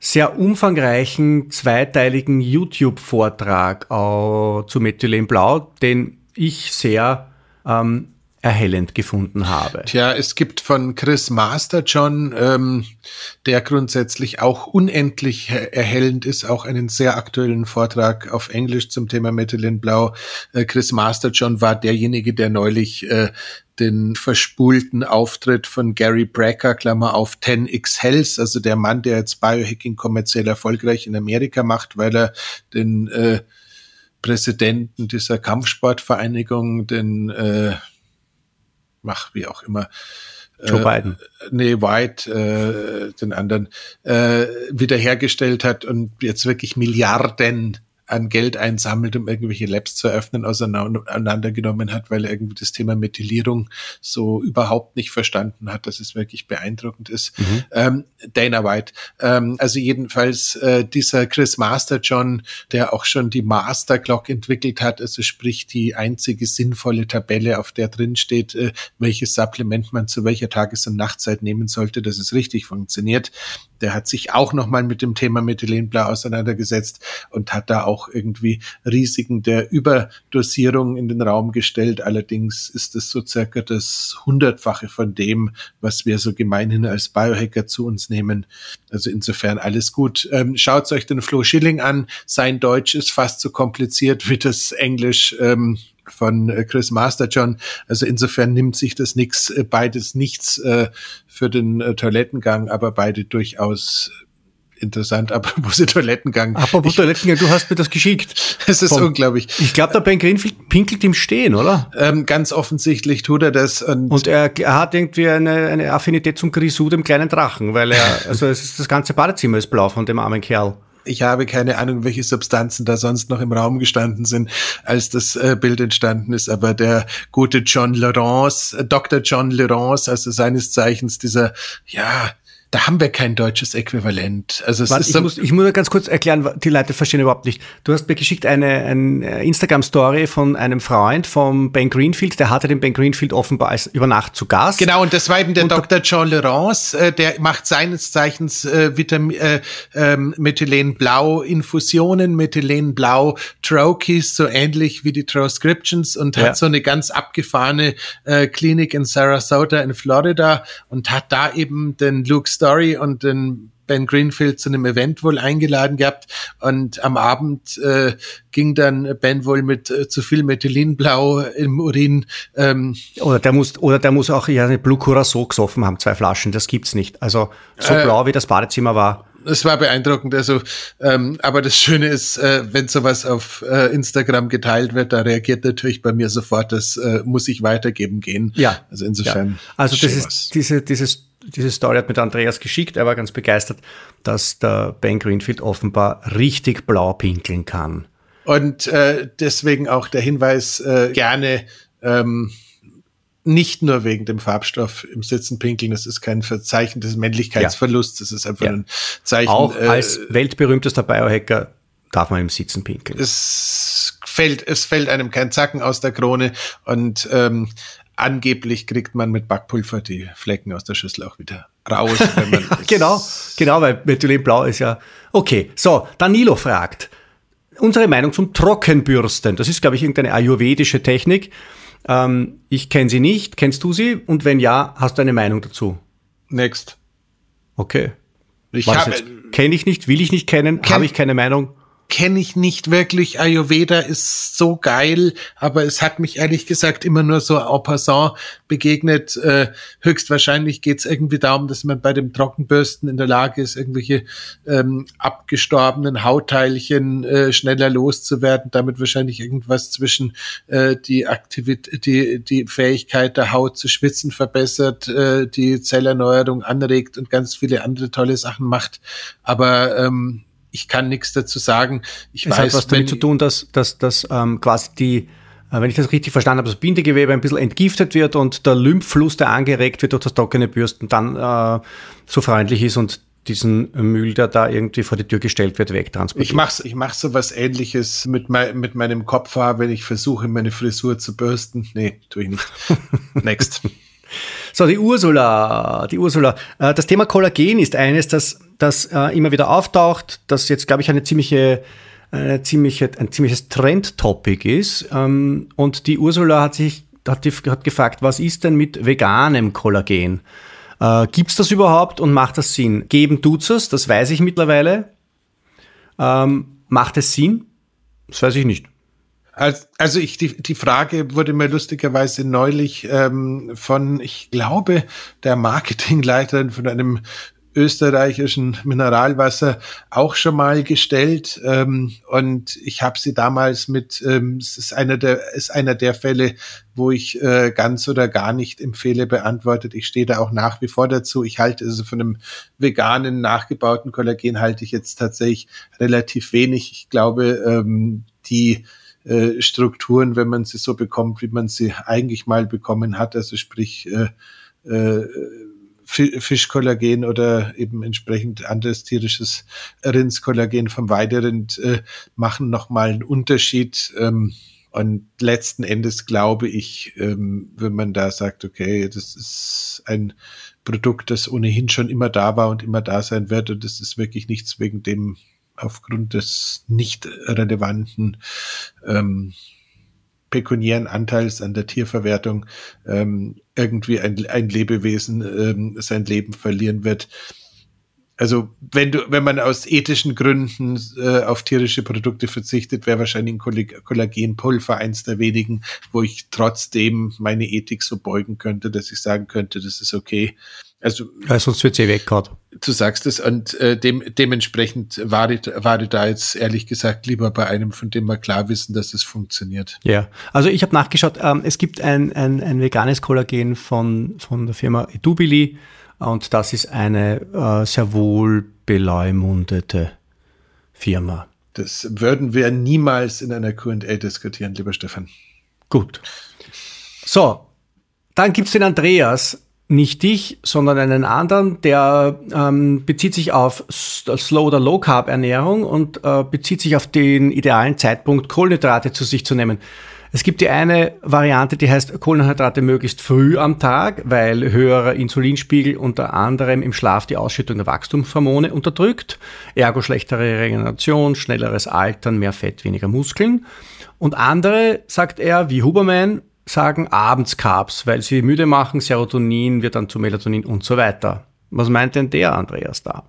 sehr umfangreichen zweiteiligen YouTube-Vortrag äh, zu Methylenblau, den ich sehr ähm, erhellend gefunden habe. Tja, es gibt von Chris Masterjohn, ähm, der grundsätzlich auch unendlich erhellend ist, auch einen sehr aktuellen Vortrag auf Englisch zum Thema Methylene Blau. Äh, Chris Masterjohn war derjenige, der neulich äh, den verspulten Auftritt von Gary Brecker, Klammer auf 10x Health, also der Mann, der jetzt Biohacking kommerziell erfolgreich in Amerika macht, weil er den äh, Präsidenten dieser Kampfsportvereinigung, den äh, mach, wie auch immer. Joe äh, Biden. Nee, White, äh, den anderen, äh, wiederhergestellt hat und jetzt wirklich Milliarden an Geld einsammelt, um irgendwelche Labs zu eröffnen, auseinandergenommen hat, weil er irgendwie das Thema Methylierung so überhaupt nicht verstanden hat, dass es wirklich beeindruckend ist. Mhm. Ähm, Dana White. Ähm, also jedenfalls äh, dieser Chris Master John, der auch schon die Master Clock entwickelt hat, also sprich die einzige sinnvolle Tabelle, auf der drin steht, äh, welches Supplement man zu welcher Tages- und Nachtzeit nehmen sollte, dass es richtig funktioniert. Der hat sich auch nochmal mit dem Thema Methylenblau auseinandergesetzt und hat da auch irgendwie Risiken der Überdosierung in den Raum gestellt. Allerdings ist es so circa das Hundertfache von dem, was wir so gemeinhin als Biohacker zu uns nehmen. Also insofern alles gut. Ähm, Schaut euch den Flo Schilling an. Sein Deutsch ist fast so kompliziert wie das Englisch. Ähm, von äh, Chris Masterjohn. Also insofern nimmt sich das nix, äh, beides nichts äh, für den äh, Toilettengang, aber beide durchaus interessant. Apropos Toilettengang. Apropos ich, Toilettengang, du hast mir das geschickt. Es ist Vom, unglaublich. Ich glaube, der Ben Greenfield pinkelt im Stehen, oder? Ähm, ganz offensichtlich tut er das. Und, und er, er, hat irgendwie eine, eine Affinität zum Grisou, dem kleinen Drachen, weil er, also es ist, das ganze Badezimmer ist blau von dem armen Kerl. Ich habe keine Ahnung, welche Substanzen da sonst noch im Raum gestanden sind, als das äh, Bild entstanden ist. Aber der gute John Laurence, äh, Dr. John Laurence, also seines Zeichens dieser, ja, da haben wir kein deutsches Äquivalent. Also es Warte, ist ich, so muss, ich muss ganz kurz erklären, die Leute verstehen überhaupt nicht. Du hast mir geschickt eine, eine Instagram-Story von einem Freund vom Ben Greenfield, der hatte den Ben Greenfield offenbar als über Nacht zu Gast. Genau, und das war eben der und Dr. John Laurence, äh, der macht seines Zeichens äh, Vitamin, äh, äh, Methylenblau-Infusionen, Methylenblau Trochees, so ähnlich wie die Transcriptions und ja. hat so eine ganz abgefahrene äh, Klinik in Sarasota in Florida und hat da eben den Luke Story und den Ben Greenfield zu einem Event wohl eingeladen gehabt und am Abend äh, ging dann Ben wohl mit äh, zu viel Methylinblau im Urin. Ähm, oder der muss oder der muss auch ja eine Blue Curacao gesoffen haben, zwei Flaschen. Das gibt's nicht. Also so äh, blau wie das Badezimmer war. Es war beeindruckend. Also, ähm, aber das Schöne ist, äh, wenn sowas auf äh, Instagram geteilt wird, da reagiert natürlich bei mir sofort, das äh, muss ich weitergeben gehen. Ja. Also insofern. Ja. Also das ist was. diese dieses diese Story hat mit Andreas geschickt. Er war ganz begeistert, dass der Ben Greenfield offenbar richtig blau pinkeln kann. Und äh, deswegen auch der Hinweis äh, gerne ähm, nicht nur wegen dem Farbstoff im Sitzen pinkeln, das ist kein Verzeichen des Männlichkeitsverlusts, das ist einfach ja. ein Zeichen. Auch äh, als weltberühmtester Biohacker darf man im Sitzen pinkeln. Es fällt, es fällt einem kein Zacken aus der Krone und ähm, angeblich kriegt man mit Backpulver die Flecken aus der Schüssel auch wieder raus. ja, genau, genau, weil Methylenblau ist ja. Okay, so, Danilo fragt. Unsere Meinung zum Trockenbürsten. Das ist, glaube ich, irgendeine ayurvedische Technik. Ähm, ich kenne sie nicht. Kennst du sie? Und wenn ja, hast du eine Meinung dazu? Next. Okay. Ich kenne ich nicht, will ich nicht kennen, habe ich keine Meinung kenne ich nicht wirklich. Ayurveda ist so geil, aber es hat mich ehrlich gesagt immer nur so en passant begegnet. Äh, höchstwahrscheinlich geht es irgendwie darum, dass man bei dem Trockenbürsten in der Lage ist, irgendwelche ähm, abgestorbenen Hautteilchen äh, schneller loszuwerden. Damit wahrscheinlich irgendwas zwischen äh, die Aktivität, die, die Fähigkeit der Haut zu schwitzen verbessert, äh, die Zellerneuerung anregt und ganz viele andere tolle Sachen macht. Aber ähm, ich kann nichts dazu sagen. Ich es weiß, hat was damit zu tun, dass, dass, dass ähm, quasi die, äh, wenn ich das richtig verstanden habe, das Bindegewebe ein bisschen entgiftet wird und der Lymphfluss, der angeregt wird durch das trockene Bürsten, dann äh, so freundlich ist und diesen Müll, der da irgendwie vor die Tür gestellt wird, wegtransportiert. Ich mache ich mach so was ähnliches mit, mein, mit meinem Kopfhaar, wenn ich versuche, meine Frisur zu bürsten. Nee, tue ich nicht. Next. So, die Ursula, die Ursula. Äh, das Thema Kollagen ist eines, das, das äh, immer wieder auftaucht, das jetzt, glaube ich, eine ziemliche, eine ziemliche, ein ziemliches Trend-Topic ist. Ähm, und die Ursula hat sich hat, hat gefragt, was ist denn mit veganem Kollagen? Äh, Gibt es das überhaupt und macht das Sinn? Geben tut's es, das weiß ich mittlerweile. Ähm, macht es Sinn? Das weiß ich nicht. Also ich, die, die Frage wurde mir lustigerweise neulich ähm, von, ich glaube, der Marketingleiterin von einem österreichischen Mineralwasser auch schon mal gestellt. Ähm, und ich habe sie damals mit ähm, es ist einer der ist einer der Fälle wo ich äh, ganz oder gar nicht empfehle beantwortet. Ich stehe da auch nach wie vor dazu. Ich halte also von einem veganen nachgebauten Kollagen halte ich jetzt tatsächlich relativ wenig. Ich glaube ähm, die äh, Strukturen, wenn man sie so bekommt, wie man sie eigentlich mal bekommen hat, also sprich äh, äh, Fischkollagen oder eben entsprechend anderes tierisches Rindskollagen vom Weiderind äh, machen nochmal einen Unterschied. Ähm, und letzten Endes glaube ich, ähm, wenn man da sagt, okay, das ist ein Produkt, das ohnehin schon immer da war und immer da sein wird und das ist wirklich nichts wegen dem aufgrund des nicht relevanten ähm, pekuniären Anteils an der Tierverwertung ähm, irgendwie ein, ein Lebewesen ähm, sein Leben verlieren wird. Also wenn du, wenn man aus ethischen Gründen äh, auf tierische Produkte verzichtet, wäre wahrscheinlich ein Kollagenpulver eins der wenigen, wo ich trotzdem meine Ethik so beugen könnte, dass ich sagen könnte, das ist okay. Also, ja, sonst wird sie weggehauen. Du sagst es und äh, dem, dementsprechend war ich, war ich da jetzt ehrlich gesagt lieber bei einem, von dem wir klar wissen, dass es funktioniert. Ja, also ich habe nachgeschaut, ähm, es gibt ein, ein, ein veganes Kollagen von, von der Firma Edubili und das ist eine äh, sehr wohl beleumundete Firma. Das würden wir niemals in einer Q&A diskutieren, lieber Stefan. Gut. So, dann gibt's den Andreas nicht dich, sondern einen anderen, der ähm, bezieht sich auf Slow- oder Low-Carb-Ernährung und äh, bezieht sich auf den idealen Zeitpunkt, Kohlenhydrate zu sich zu nehmen. Es gibt die eine Variante, die heißt Kohlenhydrate möglichst früh am Tag, weil höherer Insulinspiegel unter anderem im Schlaf die Ausschüttung der Wachstumshormone unterdrückt, ergo schlechtere Regeneration, schnelleres Altern, mehr Fett, weniger Muskeln. Und andere, sagt er, wie Huberman, sagen abends Carbs, weil sie müde machen, Serotonin wird dann zu Melatonin und so weiter. Was meint denn der Andreas da?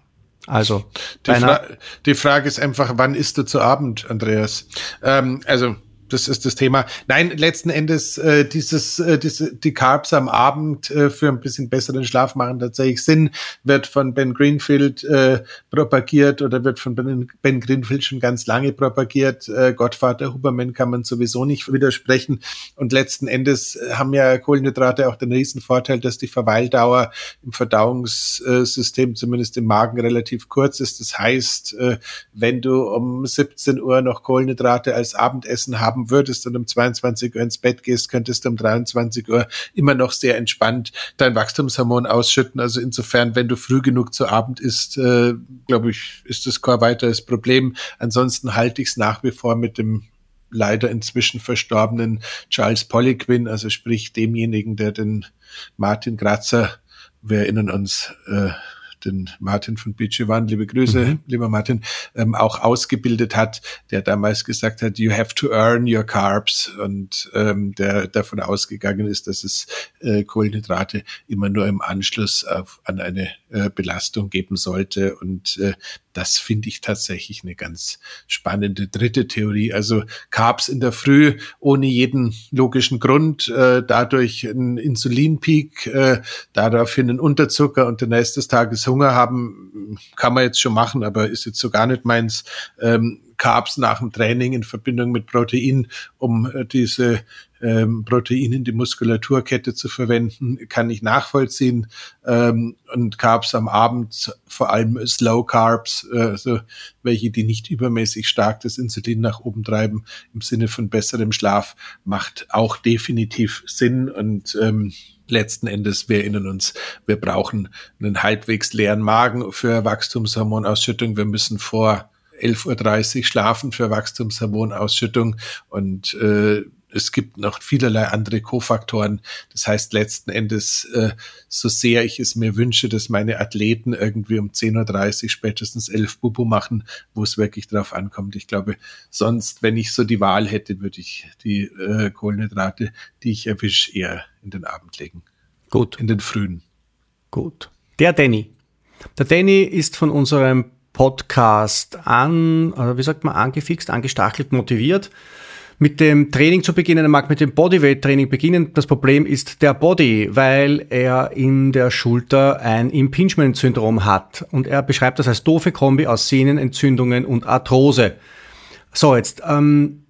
Also, die, Fra die Frage ist einfach, wann isst du zu Abend, Andreas? Ähm, also, das ist das Thema. Nein, letzten Endes äh, dieses, äh, diese, die Carbs am Abend äh, für ein bisschen besseren Schlaf machen tatsächlich Sinn. Wird von Ben Greenfield äh, propagiert oder wird von Ben, ben Greenfield schon ganz lange propagiert. Äh, Gottvater Huberman kann man sowieso nicht widersprechen. Und letzten Endes haben ja Kohlenhydrate auch den riesen Vorteil, dass die Verweildauer im Verdauungssystem, zumindest im Magen, relativ kurz ist. Das heißt, äh, wenn du um 17 Uhr noch Kohlenhydrate als Abendessen haben haben würdest und um 22 Uhr ins Bett gehst, könntest du um 23 Uhr immer noch sehr entspannt dein Wachstumshormon ausschütten. Also insofern, wenn du früh genug zu Abend isst, äh, glaube ich, ist das kein weiteres Problem. Ansonsten halte ich es nach wie vor mit dem leider inzwischen verstorbenen Charles Poliquin, also sprich demjenigen, der den Martin Grazer, wir erinnern uns, äh, den Martin von Bichiwan, liebe Grüße, mhm. lieber Martin, ähm, auch ausgebildet hat, der damals gesagt hat, you have to earn your carbs und ähm, der davon ausgegangen ist, dass es äh, Kohlenhydrate immer nur im Anschluss auf, an eine äh, Belastung geben sollte und äh, das finde ich tatsächlich eine ganz spannende dritte Theorie. Also Carbs in der Früh ohne jeden logischen Grund, äh, dadurch ein Insulinpeak, äh, daraufhin ein Unterzucker und der Rest des Tages Hunger haben, kann man jetzt schon machen, aber ist jetzt so gar nicht meins. Ähm, Carbs nach dem Training in Verbindung mit Protein, um äh, diese ähm, Protein in die Muskulaturkette zu verwenden, kann ich nachvollziehen. Ähm, und Carbs am Abend, vor allem Slow Carbs, äh, also welche, die nicht übermäßig stark das Insulin nach oben treiben, im Sinne von besserem Schlaf, macht auch definitiv Sinn und ähm, letzten Endes, wir erinnern uns, wir brauchen einen halbwegs leeren Magen für Wachstumshormonausschüttung. Wir müssen vor 11.30 Uhr schlafen für Wachstumshormonausschüttung und äh, es gibt noch vielerlei andere Kofaktoren. Das heißt, letzten Endes, äh, so sehr ich es mir wünsche, dass meine Athleten irgendwie um 10.30 Uhr spätestens 11 Bubu machen, wo es wirklich drauf ankommt. Ich glaube, sonst, wenn ich so die Wahl hätte, würde ich die äh, Kohlenhydrate, die ich erwische, eher in den Abend legen. Gut. In den frühen. Gut. Der Danny. Der Danny ist von unserem Podcast an, oder wie sagt man, angefixt, angestachelt, motiviert mit dem Training zu beginnen. Er mag mit dem Bodyweight-Training beginnen. Das Problem ist der Body, weil er in der Schulter ein Impingement-Syndrom hat. Und er beschreibt das als doofe Kombi aus Sehnenentzündungen und Arthrose. So, jetzt, ähm,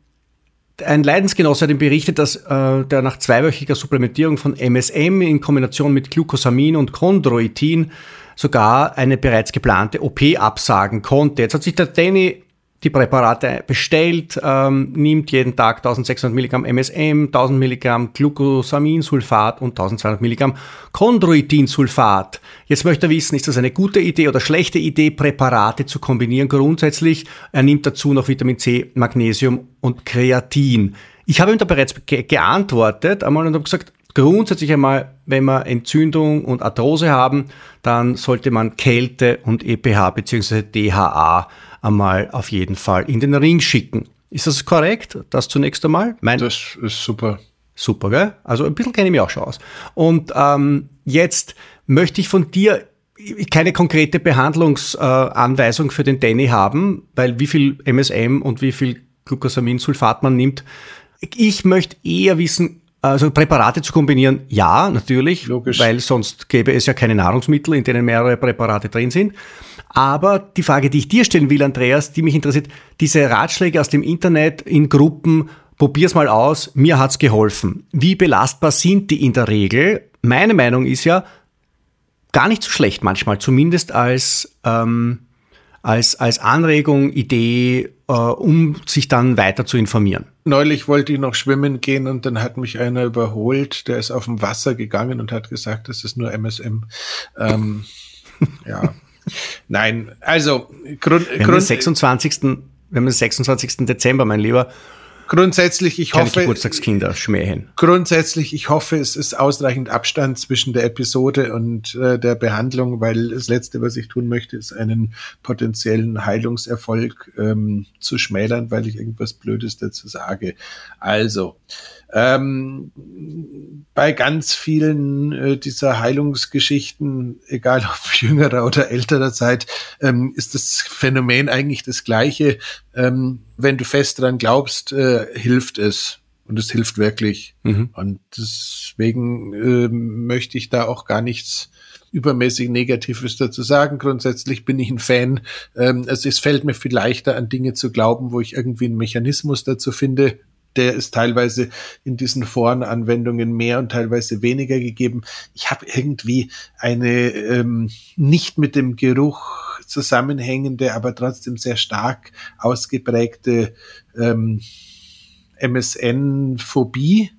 ein Leidensgenosse hat ihm berichtet, dass äh, der nach zweiwöchiger Supplementierung von MSM in Kombination mit Glucosamin und Chondroitin sogar eine bereits geplante OP absagen konnte. Jetzt hat sich der Danny die Präparate bestellt, ähm, nimmt jeden Tag 1600 Milligramm MSM, 1000 Milligramm Glucosaminsulfat und 1200 Milligramm Chondroitinsulfat. Jetzt möchte er wissen, ist das eine gute Idee oder schlechte Idee, Präparate zu kombinieren? Grundsätzlich, er nimmt dazu noch Vitamin C, Magnesium und Kreatin. Ich habe ihm da bereits ge geantwortet einmal und habe gesagt, grundsätzlich einmal, wenn wir Entzündung und Arthrose haben, dann sollte man Kälte und EPH bzw. DHA einmal auf jeden Fall in den Ring schicken. Ist das korrekt? Das zunächst einmal? Mein das ist super. Super, gell? Also ein bisschen kenne ich mich auch schon aus. Und ähm, jetzt möchte ich von dir keine konkrete Behandlungsanweisung äh, für den Danny haben, weil wie viel MSM und wie viel Glucosaminsulfat man nimmt. Ich möchte eher wissen, also Präparate zu kombinieren, ja, natürlich, Logisch. weil sonst gäbe es ja keine Nahrungsmittel, in denen mehrere Präparate drin sind. Aber die Frage, die ich dir stellen will, Andreas, die mich interessiert, diese Ratschläge aus dem Internet in Gruppen, probier's mal aus, mir hat's geholfen. Wie belastbar sind die in der Regel? Meine Meinung ist ja, gar nicht so schlecht manchmal, zumindest als, ähm, als, als Anregung, Idee, äh, um sich dann weiter zu informieren. Neulich wollte ich noch schwimmen gehen und dann hat mich einer überholt, der ist auf dem Wasser gegangen und hat gesagt, das ist nur MSM. Ähm, ja. Nein, also Grund, wir Grund, haben den 26. Wir haben den 26. Dezember, mein Lieber. Grundsätzlich, ich Keine hoffe. Geburtstagskinder schmähen. Grundsätzlich, ich hoffe, es ist ausreichend Abstand zwischen der Episode und äh, der Behandlung, weil das Letzte, was ich tun möchte, ist einen potenziellen Heilungserfolg ähm, zu schmälern, weil ich irgendwas Blödes dazu sage. Also, ähm, bei ganz vielen äh, dieser Heilungsgeschichten, egal ob jüngerer oder älterer Zeit, ähm, ist das Phänomen eigentlich das gleiche. Ähm, wenn du fest dran glaubst, äh, hilft es. Und es hilft wirklich. Mhm. Und deswegen äh, möchte ich da auch gar nichts übermäßig Negatives dazu sagen. Grundsätzlich bin ich ein Fan. Ähm, also es fällt mir viel leichter, an Dinge zu glauben, wo ich irgendwie einen Mechanismus dazu finde. Der ist teilweise in diesen Forenanwendungen mehr und teilweise weniger gegeben. Ich habe irgendwie eine ähm, nicht mit dem Geruch zusammenhängende, aber trotzdem sehr stark ausgeprägte ähm, MSN-Phobie.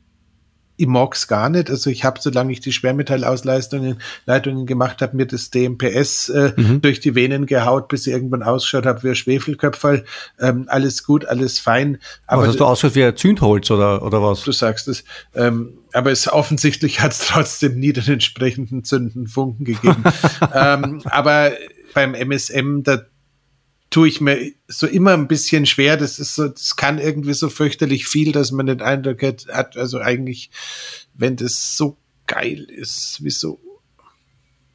Ich mag's gar nicht. Also ich habe, solange ich die Schwermetallausleitungen Leitungen gemacht habe, mir das DMPS äh, mhm. durch die Venen gehaut, bis ich irgendwann ausgeschaut habe wie ein Schwefelköpferl. Ähm, alles gut, alles fein. Aber was hast du ausgeschaut wie ein Zündholz oder, oder was? Du sagst es. Ähm, aber es offensichtlich hat es trotzdem nie den entsprechenden zündenden Funken gegeben. ähm, aber beim MSM, da tue ich mir so immer ein bisschen schwer. Das ist so, das kann irgendwie so fürchterlich viel, dass man den Eindruck hat, also eigentlich, wenn das so geil ist, wieso?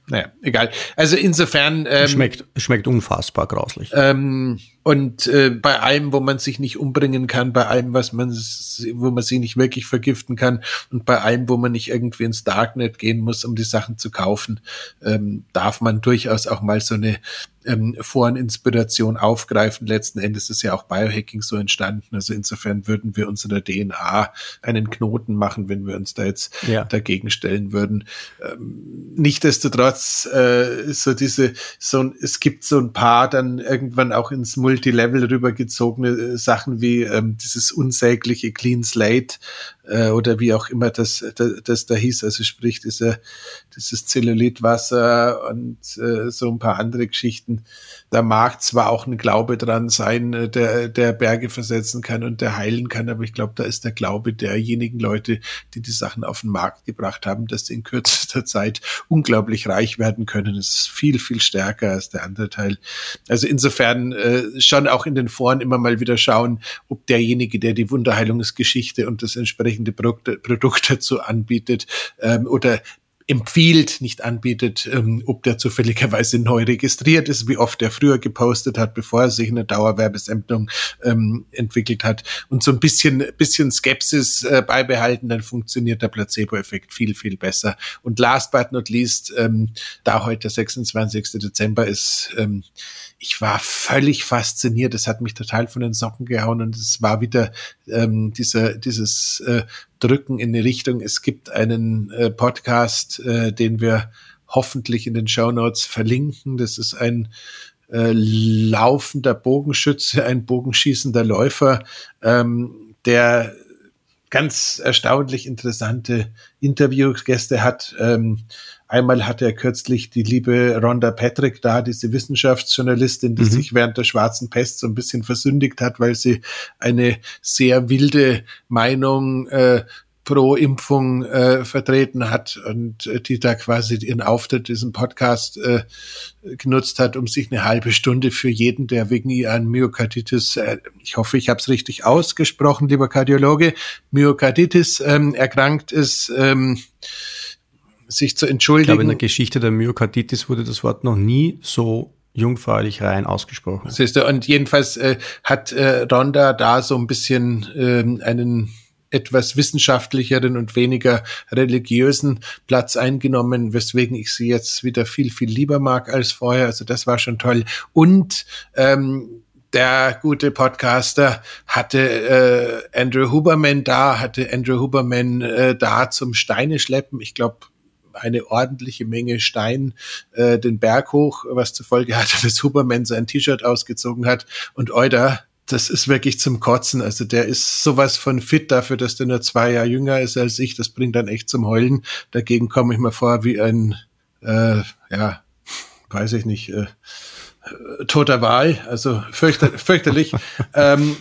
Naja, egal. Also insofern. Ähm, schmeckt, schmeckt unfassbar grauslich. Ähm, und äh, bei allem, wo man sich nicht umbringen kann, bei allem, was man, wo man sich nicht wirklich vergiften kann und bei allem, wo man nicht irgendwie ins Darknet gehen muss, um die Sachen zu kaufen, ähm, darf man durchaus auch mal so eine ähm, Foreninspiration aufgreifen. Letzten Endes ist ja auch Biohacking so entstanden. Also insofern würden wir unserer DNA einen Knoten machen, wenn wir uns da jetzt ja. dagegen stellen würden. Ähm, Nichtsdestotrotz äh, so diese so es gibt so ein paar dann irgendwann auch ins Multilevel rübergezogene äh, Sachen wie ähm, dieses unsägliche Clean Slate äh, oder wie auch immer das, das, das da hieß, also sprich dieser, dieses Zellulitwasser und äh, so ein paar andere Geschichten. Da mag zwar auch ein Glaube dran sein, äh, der, der Berge versetzen kann und der heilen kann, aber ich glaube, da ist der Glaube derjenigen Leute, die die Sachen auf den Markt gebracht haben, dass sie in kürzester Zeit unglaublich reich werden können. Das ist viel, viel stärker als der andere Teil. Also insofern äh, schon auch in den Foren immer mal wieder schauen, ob derjenige, der die Wunderheilungsgeschichte und das entsprechende entsprechende Produkte, Produkte dazu anbietet ähm, oder empfiehlt, nicht anbietet, ähm, ob der zufälligerweise neu registriert ist, wie oft er früher gepostet hat, bevor er sich eine Dauerwerbesendung ähm, entwickelt hat und so ein bisschen, bisschen Skepsis äh, beibehalten, dann funktioniert der Placebo-Effekt viel, viel besser. Und last but not least, ähm, da heute der 26. Dezember ist, ähm, ich war völlig fasziniert. Es hat mich total von den Socken gehauen und es war wieder ähm, dieser, dieses äh, Drücken in die Richtung. Es gibt einen äh, Podcast, äh, den wir hoffentlich in den Show Notes verlinken. Das ist ein äh, laufender Bogenschütze, ein bogenschießender Läufer, ähm, der ganz erstaunlich interessante Interviewgäste hat. Ähm, Einmal hatte er kürzlich die liebe Rhonda Patrick da, diese Wissenschaftsjournalistin, die mhm. sich während der schwarzen Pest so ein bisschen versündigt hat, weil sie eine sehr wilde Meinung äh, pro Impfung äh, vertreten hat und äh, die da quasi ihren Auftritt, diesen Podcast äh, genutzt hat, um sich eine halbe Stunde für jeden, der wegen an Myokarditis, äh, ich hoffe, ich habe es richtig ausgesprochen, lieber Kardiologe, Myokarditis ähm, erkrankt ist, ähm, sich zu entschuldigen. Ich glaube, in der Geschichte der Myokarditis wurde das Wort noch nie so jungfräulich rein ausgesprochen. Siehst du, und jedenfalls äh, hat äh, Ronda da so ein bisschen ähm, einen etwas wissenschaftlicheren und weniger religiösen Platz eingenommen, weswegen ich sie jetzt wieder viel, viel lieber mag als vorher. Also das war schon toll. Und ähm, der gute Podcaster hatte äh, Andrew Huberman da, hatte Andrew Huberman äh, da zum Steine schleppen. Ich glaube, eine ordentliche Menge Stein äh, den Berg hoch, was zur Folge hatte, dass Huberman sein T-Shirt ausgezogen hat und Euda, das ist wirklich zum Kotzen. Also der ist sowas von fit dafür, dass der nur zwei Jahre jünger ist als ich. Das bringt dann echt zum Heulen. Dagegen komme ich mir vor wie ein, äh, ja, weiß ich nicht, äh, toter Wal, also fürchter, fürchterlich. ähm,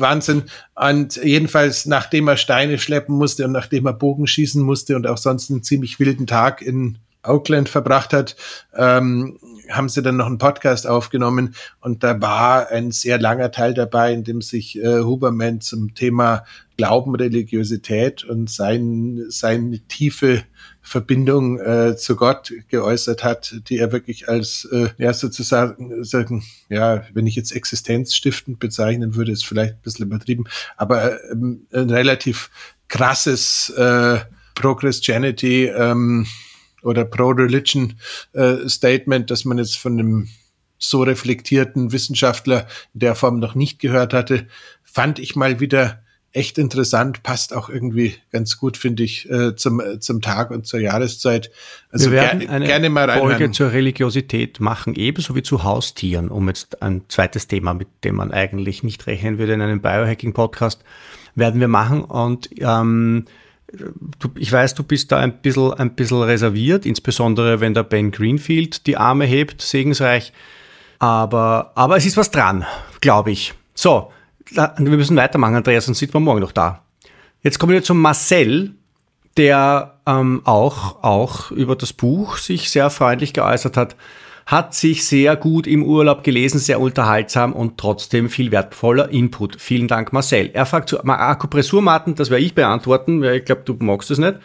Wahnsinn. Und jedenfalls, nachdem er Steine schleppen musste und nachdem er Bogen schießen musste und auch sonst einen ziemlich wilden Tag in Oakland verbracht hat, ähm, haben sie dann noch einen Podcast aufgenommen und da war ein sehr langer Teil dabei, in dem sich äh, Huberman zum Thema Glauben, Religiosität und sein, seine tiefe Verbindung äh, zu Gott geäußert hat, die er wirklich als, äh, ja, sozusagen, sagen, ja, wenn ich jetzt existenzstiftend bezeichnen würde, ist vielleicht ein bisschen übertrieben, aber ähm, ein relativ krasses äh, Pro-Christianity ähm, oder Pro-Religion äh, Statement, dass man jetzt von einem so reflektierten Wissenschaftler in der Form noch nicht gehört hatte, fand ich mal wieder echt interessant, passt auch irgendwie ganz gut, finde ich, äh, zum, äh, zum Tag und zur Jahreszeit. Also Wir werden ger eine gerne mal reinhören. Folge zur Religiosität machen, ebenso wie zu Haustieren, um jetzt ein zweites Thema, mit dem man eigentlich nicht rechnen würde in einem Biohacking-Podcast, werden wir machen. Und ähm, du, ich weiß, du bist da ein bisschen, ein bisschen reserviert, insbesondere wenn der Ben Greenfield die Arme hebt, segensreich. Aber, aber es ist was dran, glaube ich. So, wir müssen weitermachen, Andreas, sonst sieht man morgen noch da. Jetzt kommen wir zum Marcel, der ähm, auch, auch über das Buch sich sehr freundlich geäußert hat hat sich sehr gut im Urlaub gelesen, sehr unterhaltsam und trotzdem viel wertvoller Input. Vielen Dank, Marcel. Er fragt zu Akupressurmatten, das werde ich beantworten, weil ich glaube, du magst es nicht.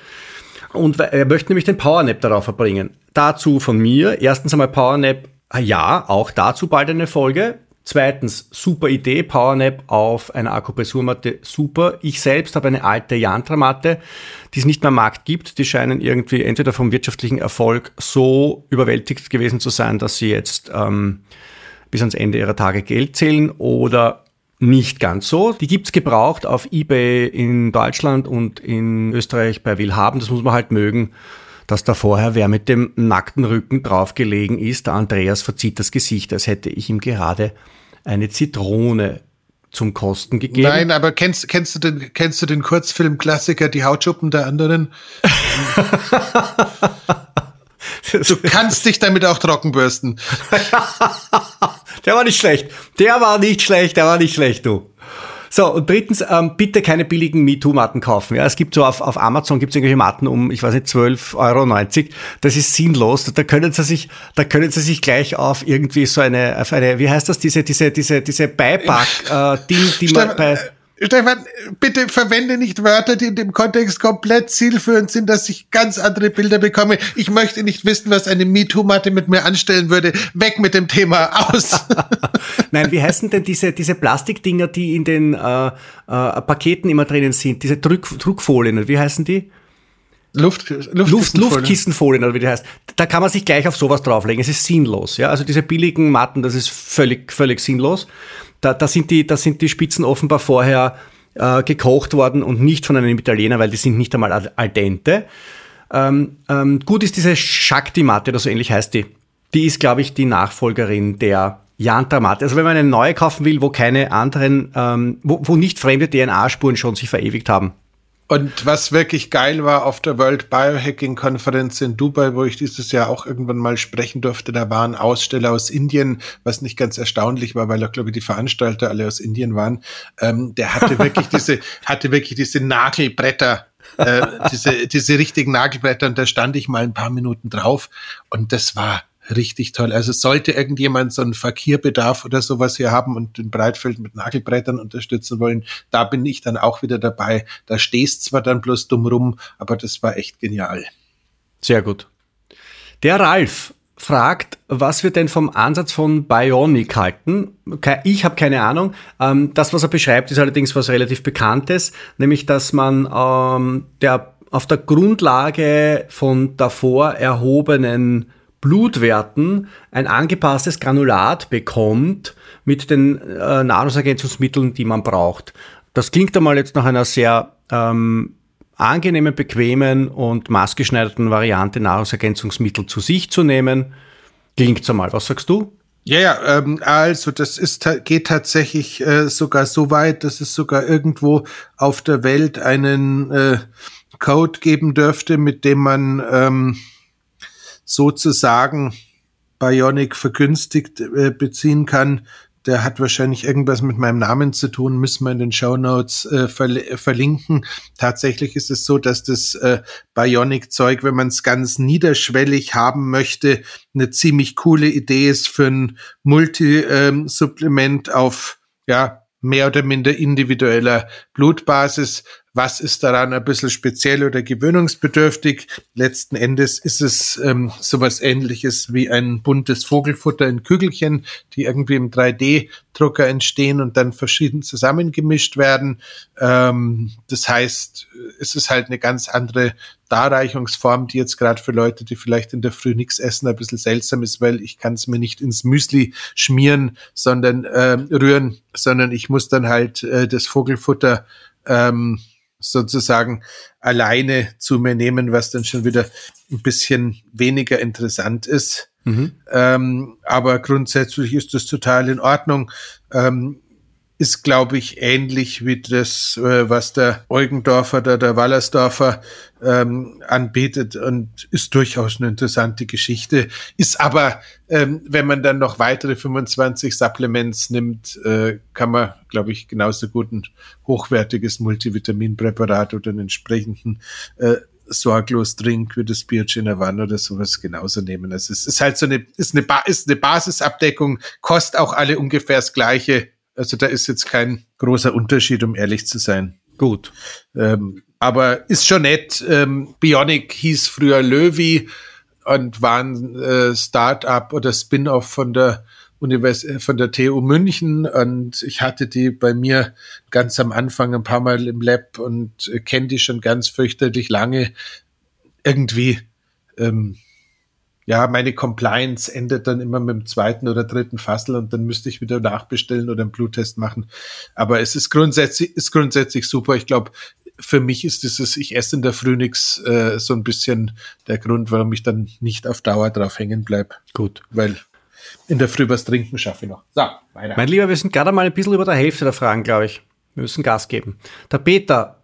Und er möchte nämlich den Powernap darauf verbringen. Dazu von mir, erstens einmal Powernap, ja, auch dazu bald eine Folge. Zweitens, super Idee, Powernap auf einer Akupressurmatte, super. Ich selbst habe eine alte Yantra-Matte, die es nicht mehr am Markt gibt. Die scheinen irgendwie entweder vom wirtschaftlichen Erfolg so überwältigt gewesen zu sein, dass sie jetzt ähm, bis ans Ende ihrer Tage Geld zählen oder nicht ganz so. Die gibt's gebraucht auf Ebay in Deutschland und in Österreich bei Willhaben. Das muss man halt mögen dass da vorher wer mit dem nackten Rücken draufgelegen ist. Der Andreas verzieht das Gesicht, als hätte ich ihm gerade eine Zitrone zum Kosten gegeben. Nein, aber kennst, kennst, du, den, kennst du den Kurzfilm-Klassiker Die Hautschuppen der anderen? du kannst dich damit auch trockenbürsten. der war nicht schlecht. Der war nicht schlecht, der war nicht schlecht, du. So, und drittens, ähm, bitte keine billigen MeToo-Matten kaufen. Ja, es gibt so auf, auf Amazon gibt es irgendwelche Matten um, ich weiß nicht, 12,90 Euro. Das ist sinnlos. Da können sie sich, da können sie sich gleich auf irgendwie so eine, auf eine, wie heißt das, diese, diese, diese, diese Beipack-Ding, äh, die man bei Stefan, bitte verwende nicht Wörter, die in dem Kontext komplett zielführend sind, dass ich ganz andere Bilder bekomme. Ich möchte nicht wissen, was eine MeToo-Matte mit mir anstellen würde. Weg mit dem Thema, aus. Nein, wie heißen denn diese, diese Plastikdinger, die in den äh, äh, Paketen immer drinnen sind? Diese Druck, Druckfolien, wie heißen die? Luft, Luft, Luftkissenfolien oder wie die heißt. Da kann man sich gleich auf sowas drauflegen. Es ist sinnlos. Ja? Also diese billigen Matten, das ist völlig, völlig sinnlos. Da, da, sind, die, da sind die Spitzen offenbar vorher äh, gekocht worden und nicht von einem Italiener, weil die sind nicht einmal al dente. Ähm, ähm, gut ist diese Shakti-Matte oder so ähnlich heißt die. Die ist, glaube ich, die Nachfolgerin der Yantra-Matte. Also wenn man eine neue kaufen will, wo keine anderen, ähm, wo, wo nicht fremde DNA-Spuren schon sich verewigt haben, und was wirklich geil war auf der World Biohacking Konferenz in Dubai, wo ich dieses Jahr auch irgendwann mal sprechen durfte, da waren Aussteller aus Indien, was nicht ganz erstaunlich war, weil auch, glaube ich, die Veranstalter alle aus Indien waren. Ähm, der hatte wirklich diese, hatte wirklich diese Nagelbretter äh, diese, diese richtigen Nagelbretter und da stand ich mal ein paar Minuten drauf und das war richtig toll. Also sollte irgendjemand so einen Verkehrbedarf oder sowas hier haben und den Breitfeld mit Nagelbrettern unterstützen wollen, da bin ich dann auch wieder dabei. Da stehst zwar dann bloß dumm rum, aber das war echt genial. Sehr gut. Der Ralf fragt, was wir denn vom Ansatz von Bionic halten. Ich habe keine Ahnung. Ähm, das, was er beschreibt, ist allerdings was relativ Bekanntes, nämlich dass man ähm, der, auf der Grundlage von davor erhobenen Blutwerten ein angepasstes Granulat bekommt mit den äh, Nahrungsergänzungsmitteln, die man braucht. Das klingt einmal jetzt nach einer sehr ähm, angenehmen, bequemen und maßgeschneiderten Variante, Nahrungsergänzungsmittel zu sich zu nehmen. Klingt einmal. Was sagst du? Ja, ja, ähm, also das ist geht tatsächlich äh, sogar so weit, dass es sogar irgendwo auf der Welt einen äh, Code geben dürfte, mit dem man ähm, sozusagen Bionic vergünstigt äh, beziehen kann, der hat wahrscheinlich irgendwas mit meinem Namen zu tun, müssen wir in den Show Notes äh, verl verlinken. Tatsächlich ist es so, dass das äh, Bionic-Zeug, wenn man es ganz niederschwellig haben möchte, eine ziemlich coole Idee ist für ein Multi-Supplement ähm, auf ja, mehr oder minder individueller Blutbasis. Was ist daran ein bisschen speziell oder gewöhnungsbedürftig? Letzten Endes ist es ähm, sowas ähnliches wie ein buntes Vogelfutter in Kügelchen, die irgendwie im 3D-Drucker entstehen und dann verschieden zusammengemischt werden. Ähm, das heißt, es ist halt eine ganz andere Darreichungsform, die jetzt gerade für Leute, die vielleicht in der Früh nichts essen, ein bisschen seltsam ist, weil ich kann es mir nicht ins Müsli schmieren, sondern äh, rühren, sondern ich muss dann halt äh, das Vogelfutter ähm, sozusagen alleine zu mir nehmen, was dann schon wieder ein bisschen weniger interessant ist. Mhm. Ähm, aber grundsätzlich ist das total in Ordnung. Ähm, ist, glaube ich, ähnlich wie das, äh, was der Eugendorfer oder der Wallersdorfer ähm, anbietet und ist durchaus eine interessante Geschichte. Ist aber, ähm, wenn man dann noch weitere 25 Supplements nimmt, äh, kann man, glaube ich, genauso gut ein hochwertiges Multivitaminpräparat oder einen entsprechenden äh, sorglos Drink wie das Bierchen Havan oder sowas genauso nehmen. Also es ist halt so eine, ist eine, ba ist eine Basisabdeckung, kostet auch alle ungefähr das gleiche also da ist jetzt kein großer Unterschied, um ehrlich zu sein. Gut. Ähm, aber ist schon nett. Ähm, Bionic hieß früher Löwy und war ein äh, Start-up oder Spin-off von der Univers von der TU München und ich hatte die bei mir ganz am Anfang ein paar Mal im Lab und äh, kenne die schon ganz fürchterlich lange. Irgendwie ähm, ja, meine Compliance endet dann immer mit dem zweiten oder dritten Fassel und dann müsste ich wieder nachbestellen oder einen Bluttest machen. Aber es ist grundsätzlich, ist grundsätzlich super. Ich glaube, für mich ist dieses, ich esse in der Früh nix äh, so ein bisschen der Grund, warum ich dann nicht auf Dauer drauf hängen bleib. Gut. Weil in der Früh was trinken schaffe ich noch. So, weiter. Mein Lieber, wir sind gerade mal ein bisschen über der Hälfte der Fragen, glaube ich. Wir müssen Gas geben. Der Peter,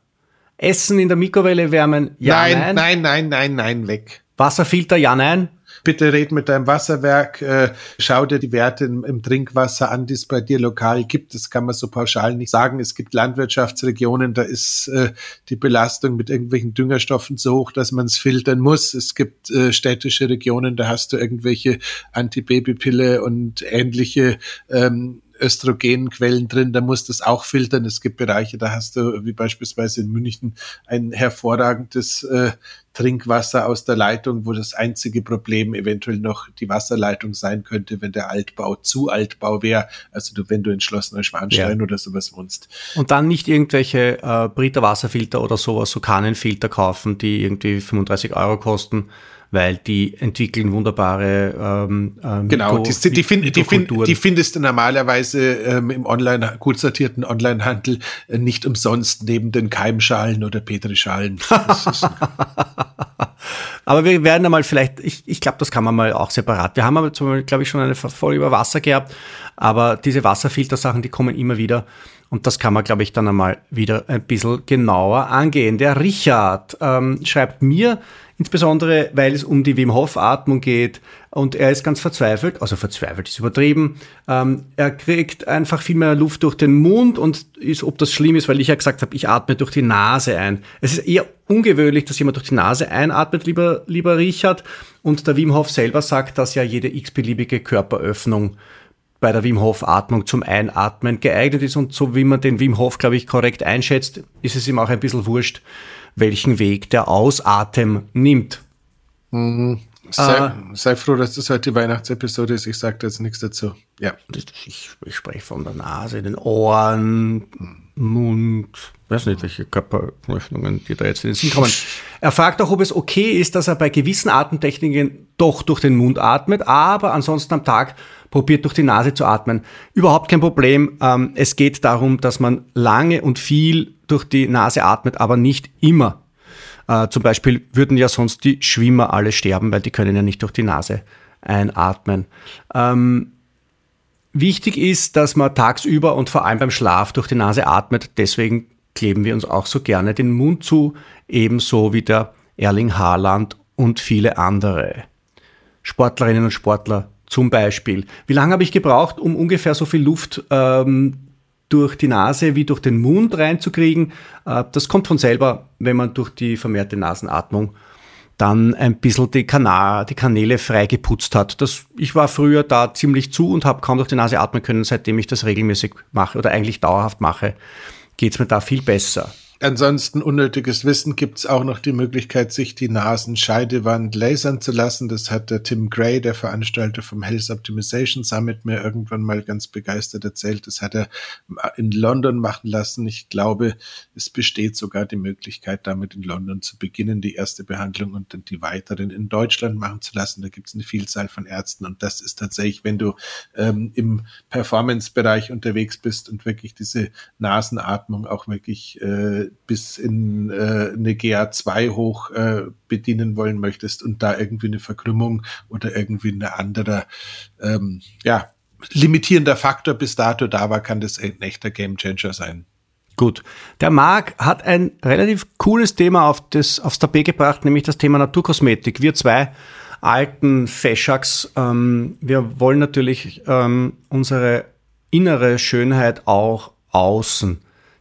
Essen in der Mikrowelle wärmen, ja, nein. Nein, nein, nein, nein, nein, weg. Wasserfilter, ja, nein bitte red mit deinem Wasserwerk, äh, schau dir die Werte im, im, Trinkwasser an, die es bei dir lokal gibt. Das kann man so pauschal nicht sagen. Es gibt Landwirtschaftsregionen, da ist äh, die Belastung mit irgendwelchen Düngerstoffen so hoch, dass man es filtern muss. Es gibt äh, städtische Regionen, da hast du irgendwelche Antibabypille und ähnliche ähm, Östrogenquellen drin, da musst du es auch filtern. Es gibt Bereiche, da hast du, wie beispielsweise in München, ein hervorragendes äh, Trinkwasser aus der Leitung, wo das einzige Problem eventuell noch die Wasserleitung sein könnte, wenn der Altbau zu Altbau wäre. Also du, wenn du in Schloss Neuschwanstein ja. oder sowas wohnst. Und dann nicht irgendwelche äh, Brita Wasserfilter oder sowas, so Kannenfilter kaufen, die irgendwie 35 Euro kosten weil die entwickeln wunderbare ähm, ähm Genau, die, die, find, die, find, die findest du normalerweise ähm, im Online, gut sortierten Onlinehandel äh, nicht umsonst neben den Keimschalen oder Petrischalen. aber wir werden einmal vielleicht, ich, ich glaube, das kann man mal auch separat. Wir haben aber zum Beispiel, glaube ich, schon eine Folge über Wasser gehabt, aber diese Wasserfiltersachen, die kommen immer wieder. Und das kann man, glaube ich, dann einmal wieder ein bisschen genauer angehen. Der Richard ähm, schreibt mir, insbesondere weil es um die Wim Hof Atmung geht und er ist ganz verzweifelt, also verzweifelt ist übertrieben. Ähm, er kriegt einfach viel mehr Luft durch den Mund und ist, ob das schlimm ist, weil ich ja gesagt habe, ich atme durch die Nase ein. Es ist eher ungewöhnlich, dass jemand durch die Nase einatmet, lieber, lieber Richard. Und der Wim Hof selber sagt, dass ja jede x-beliebige Körperöffnung bei der Wim Hof Atmung zum Einatmen geeignet ist und so wie man den Wim Hof, glaube ich, korrekt einschätzt, ist es ihm auch ein bisschen wurscht, welchen Weg der Ausatem nimmt. Mhm. Sei, äh, sei, froh, dass das heute die Weihnachtsepisode ist. Ich sage jetzt nichts dazu. Ja. Ich, ich spreche von der Nase, den Ohren, Mund, weiß nicht, welche Körperöffnungen, die da jetzt in den Sinn kommen. Er fragt auch, ob es okay ist, dass er bei gewissen Atemtechniken doch durch den Mund atmet, aber ansonsten am Tag probiert durch die Nase zu atmen. Überhaupt kein Problem. Ähm, es geht darum, dass man lange und viel durch die Nase atmet, aber nicht immer. Äh, zum Beispiel würden ja sonst die Schwimmer alle sterben, weil die können ja nicht durch die Nase einatmen. Ähm, wichtig ist, dass man tagsüber und vor allem beim Schlaf durch die Nase atmet. Deswegen kleben wir uns auch so gerne den Mund zu, ebenso wie der Erling Haaland und viele andere Sportlerinnen und Sportler zum Beispiel. Wie lange habe ich gebraucht, um ungefähr so viel Luft ähm, durch die Nase wie durch den Mund reinzukriegen? Äh, das kommt von selber, wenn man durch die vermehrte Nasenatmung dann ein bisschen die, Kanal, die Kanäle freigeputzt hat. Das, ich war früher da ziemlich zu und habe kaum durch die Nase atmen können, seitdem ich das regelmäßig mache oder eigentlich dauerhaft mache, geht es mir da viel besser. Ansonsten unnötiges Wissen gibt es auch noch die Möglichkeit, sich die Nasenscheidewand lasern zu lassen. Das hat der Tim Gray, der Veranstalter vom Health Optimization Summit, mir irgendwann mal ganz begeistert erzählt. Das hat er in London machen lassen. Ich glaube, es besteht sogar die Möglichkeit, damit in London zu beginnen, die erste Behandlung und dann die weiteren in Deutschland machen zu lassen. Da gibt es eine Vielzahl von Ärzten und das ist tatsächlich, wenn du ähm, im Performance-Bereich unterwegs bist und wirklich diese Nasenatmung auch wirklich äh, bis in äh, eine GA2 hoch äh, bedienen wollen möchtest und da irgendwie eine Verkrümmung oder irgendwie eine andere, ähm, ja, limitierender Faktor bis dato da war, kann das ein echter Gamechanger sein. Gut. Der Marc hat ein relativ cooles Thema auf das, aufs Tapet gebracht, nämlich das Thema Naturkosmetik. Wir zwei alten Feschaks, ähm, wir wollen natürlich ähm, unsere innere Schönheit auch außen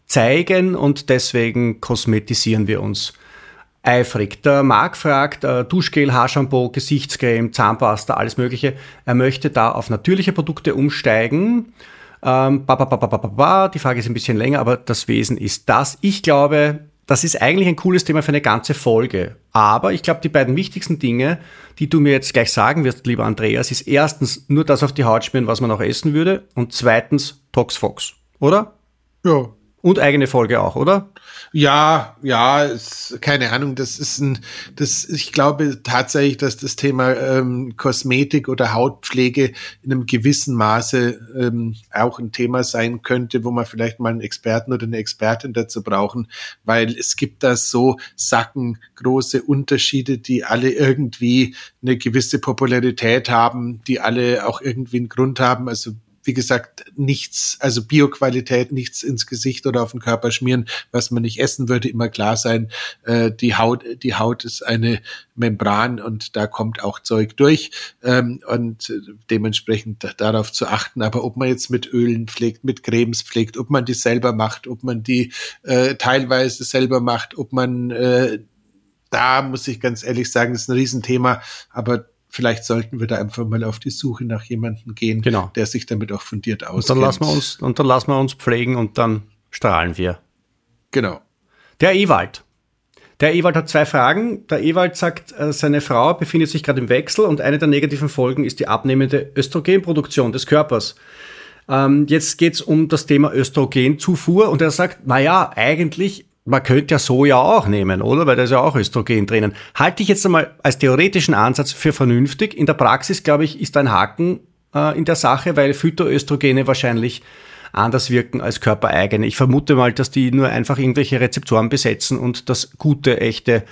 zeigen und deswegen kosmetisieren wir uns eifrig. Der Marc fragt, äh, Duschgel, Haarshampoo, Gesichtscreme, Zahnpasta, alles Mögliche. Er möchte da auf natürliche Produkte umsteigen. Ähm, ba, ba, ba, die Frage ist ein bisschen länger, aber das Wesen ist das. Ich glaube, das ist eigentlich ein cooles Thema für eine ganze Folge. Aber ich glaube, die beiden wichtigsten Dinge, die du mir jetzt gleich sagen wirst, lieber Andreas, ist erstens nur das auf die Haut schmieren, was man auch essen würde. Und zweitens Toxfox, oder? Ja, und eigene Folge auch, oder? Ja, ja, ist, keine Ahnung. Das ist ein, das, ich glaube tatsächlich, dass das Thema ähm, Kosmetik oder Hautpflege in einem gewissen Maße ähm, auch ein Thema sein könnte, wo man vielleicht mal einen Experten oder eine Expertin dazu brauchen, weil es gibt da so sackengroße Unterschiede, die alle irgendwie eine gewisse Popularität haben, die alle auch irgendwie einen Grund haben. Also wie gesagt, nichts, also Bioqualität, nichts ins Gesicht oder auf den Körper schmieren, was man nicht essen würde, immer klar sein. Äh, die Haut, die Haut ist eine Membran und da kommt auch Zeug durch ähm, und dementsprechend darauf zu achten. Aber ob man jetzt mit Ölen pflegt, mit Cremes pflegt, ob man die selber macht, ob man die äh, teilweise selber macht, ob man äh, da muss ich ganz ehrlich sagen, ist ein Riesenthema, aber vielleicht sollten wir da einfach mal auf die Suche nach jemandem gehen, genau. der sich damit auch fundiert auskennt. Und dann lassen wir uns, und dann lassen wir uns pflegen und dann strahlen wir. Genau. Der Ewald. Der Ewald hat zwei Fragen. Der Ewald sagt, äh, seine Frau befindet sich gerade im Wechsel und eine der negativen Folgen ist die abnehmende Östrogenproduktion des Körpers. Ähm, jetzt geht es um das Thema Östrogenzufuhr und er sagt, naja, eigentlich man könnte ja Soja auch nehmen, oder? Weil da ist ja auch Östrogen drinnen. Halte ich jetzt einmal als theoretischen Ansatz für vernünftig. In der Praxis, glaube ich, ist ein Haken äh, in der Sache, weil Phytoöstrogene wahrscheinlich anders wirken als körpereigene. Ich vermute mal, dass die nur einfach irgendwelche Rezeptoren besetzen und das gute, echte,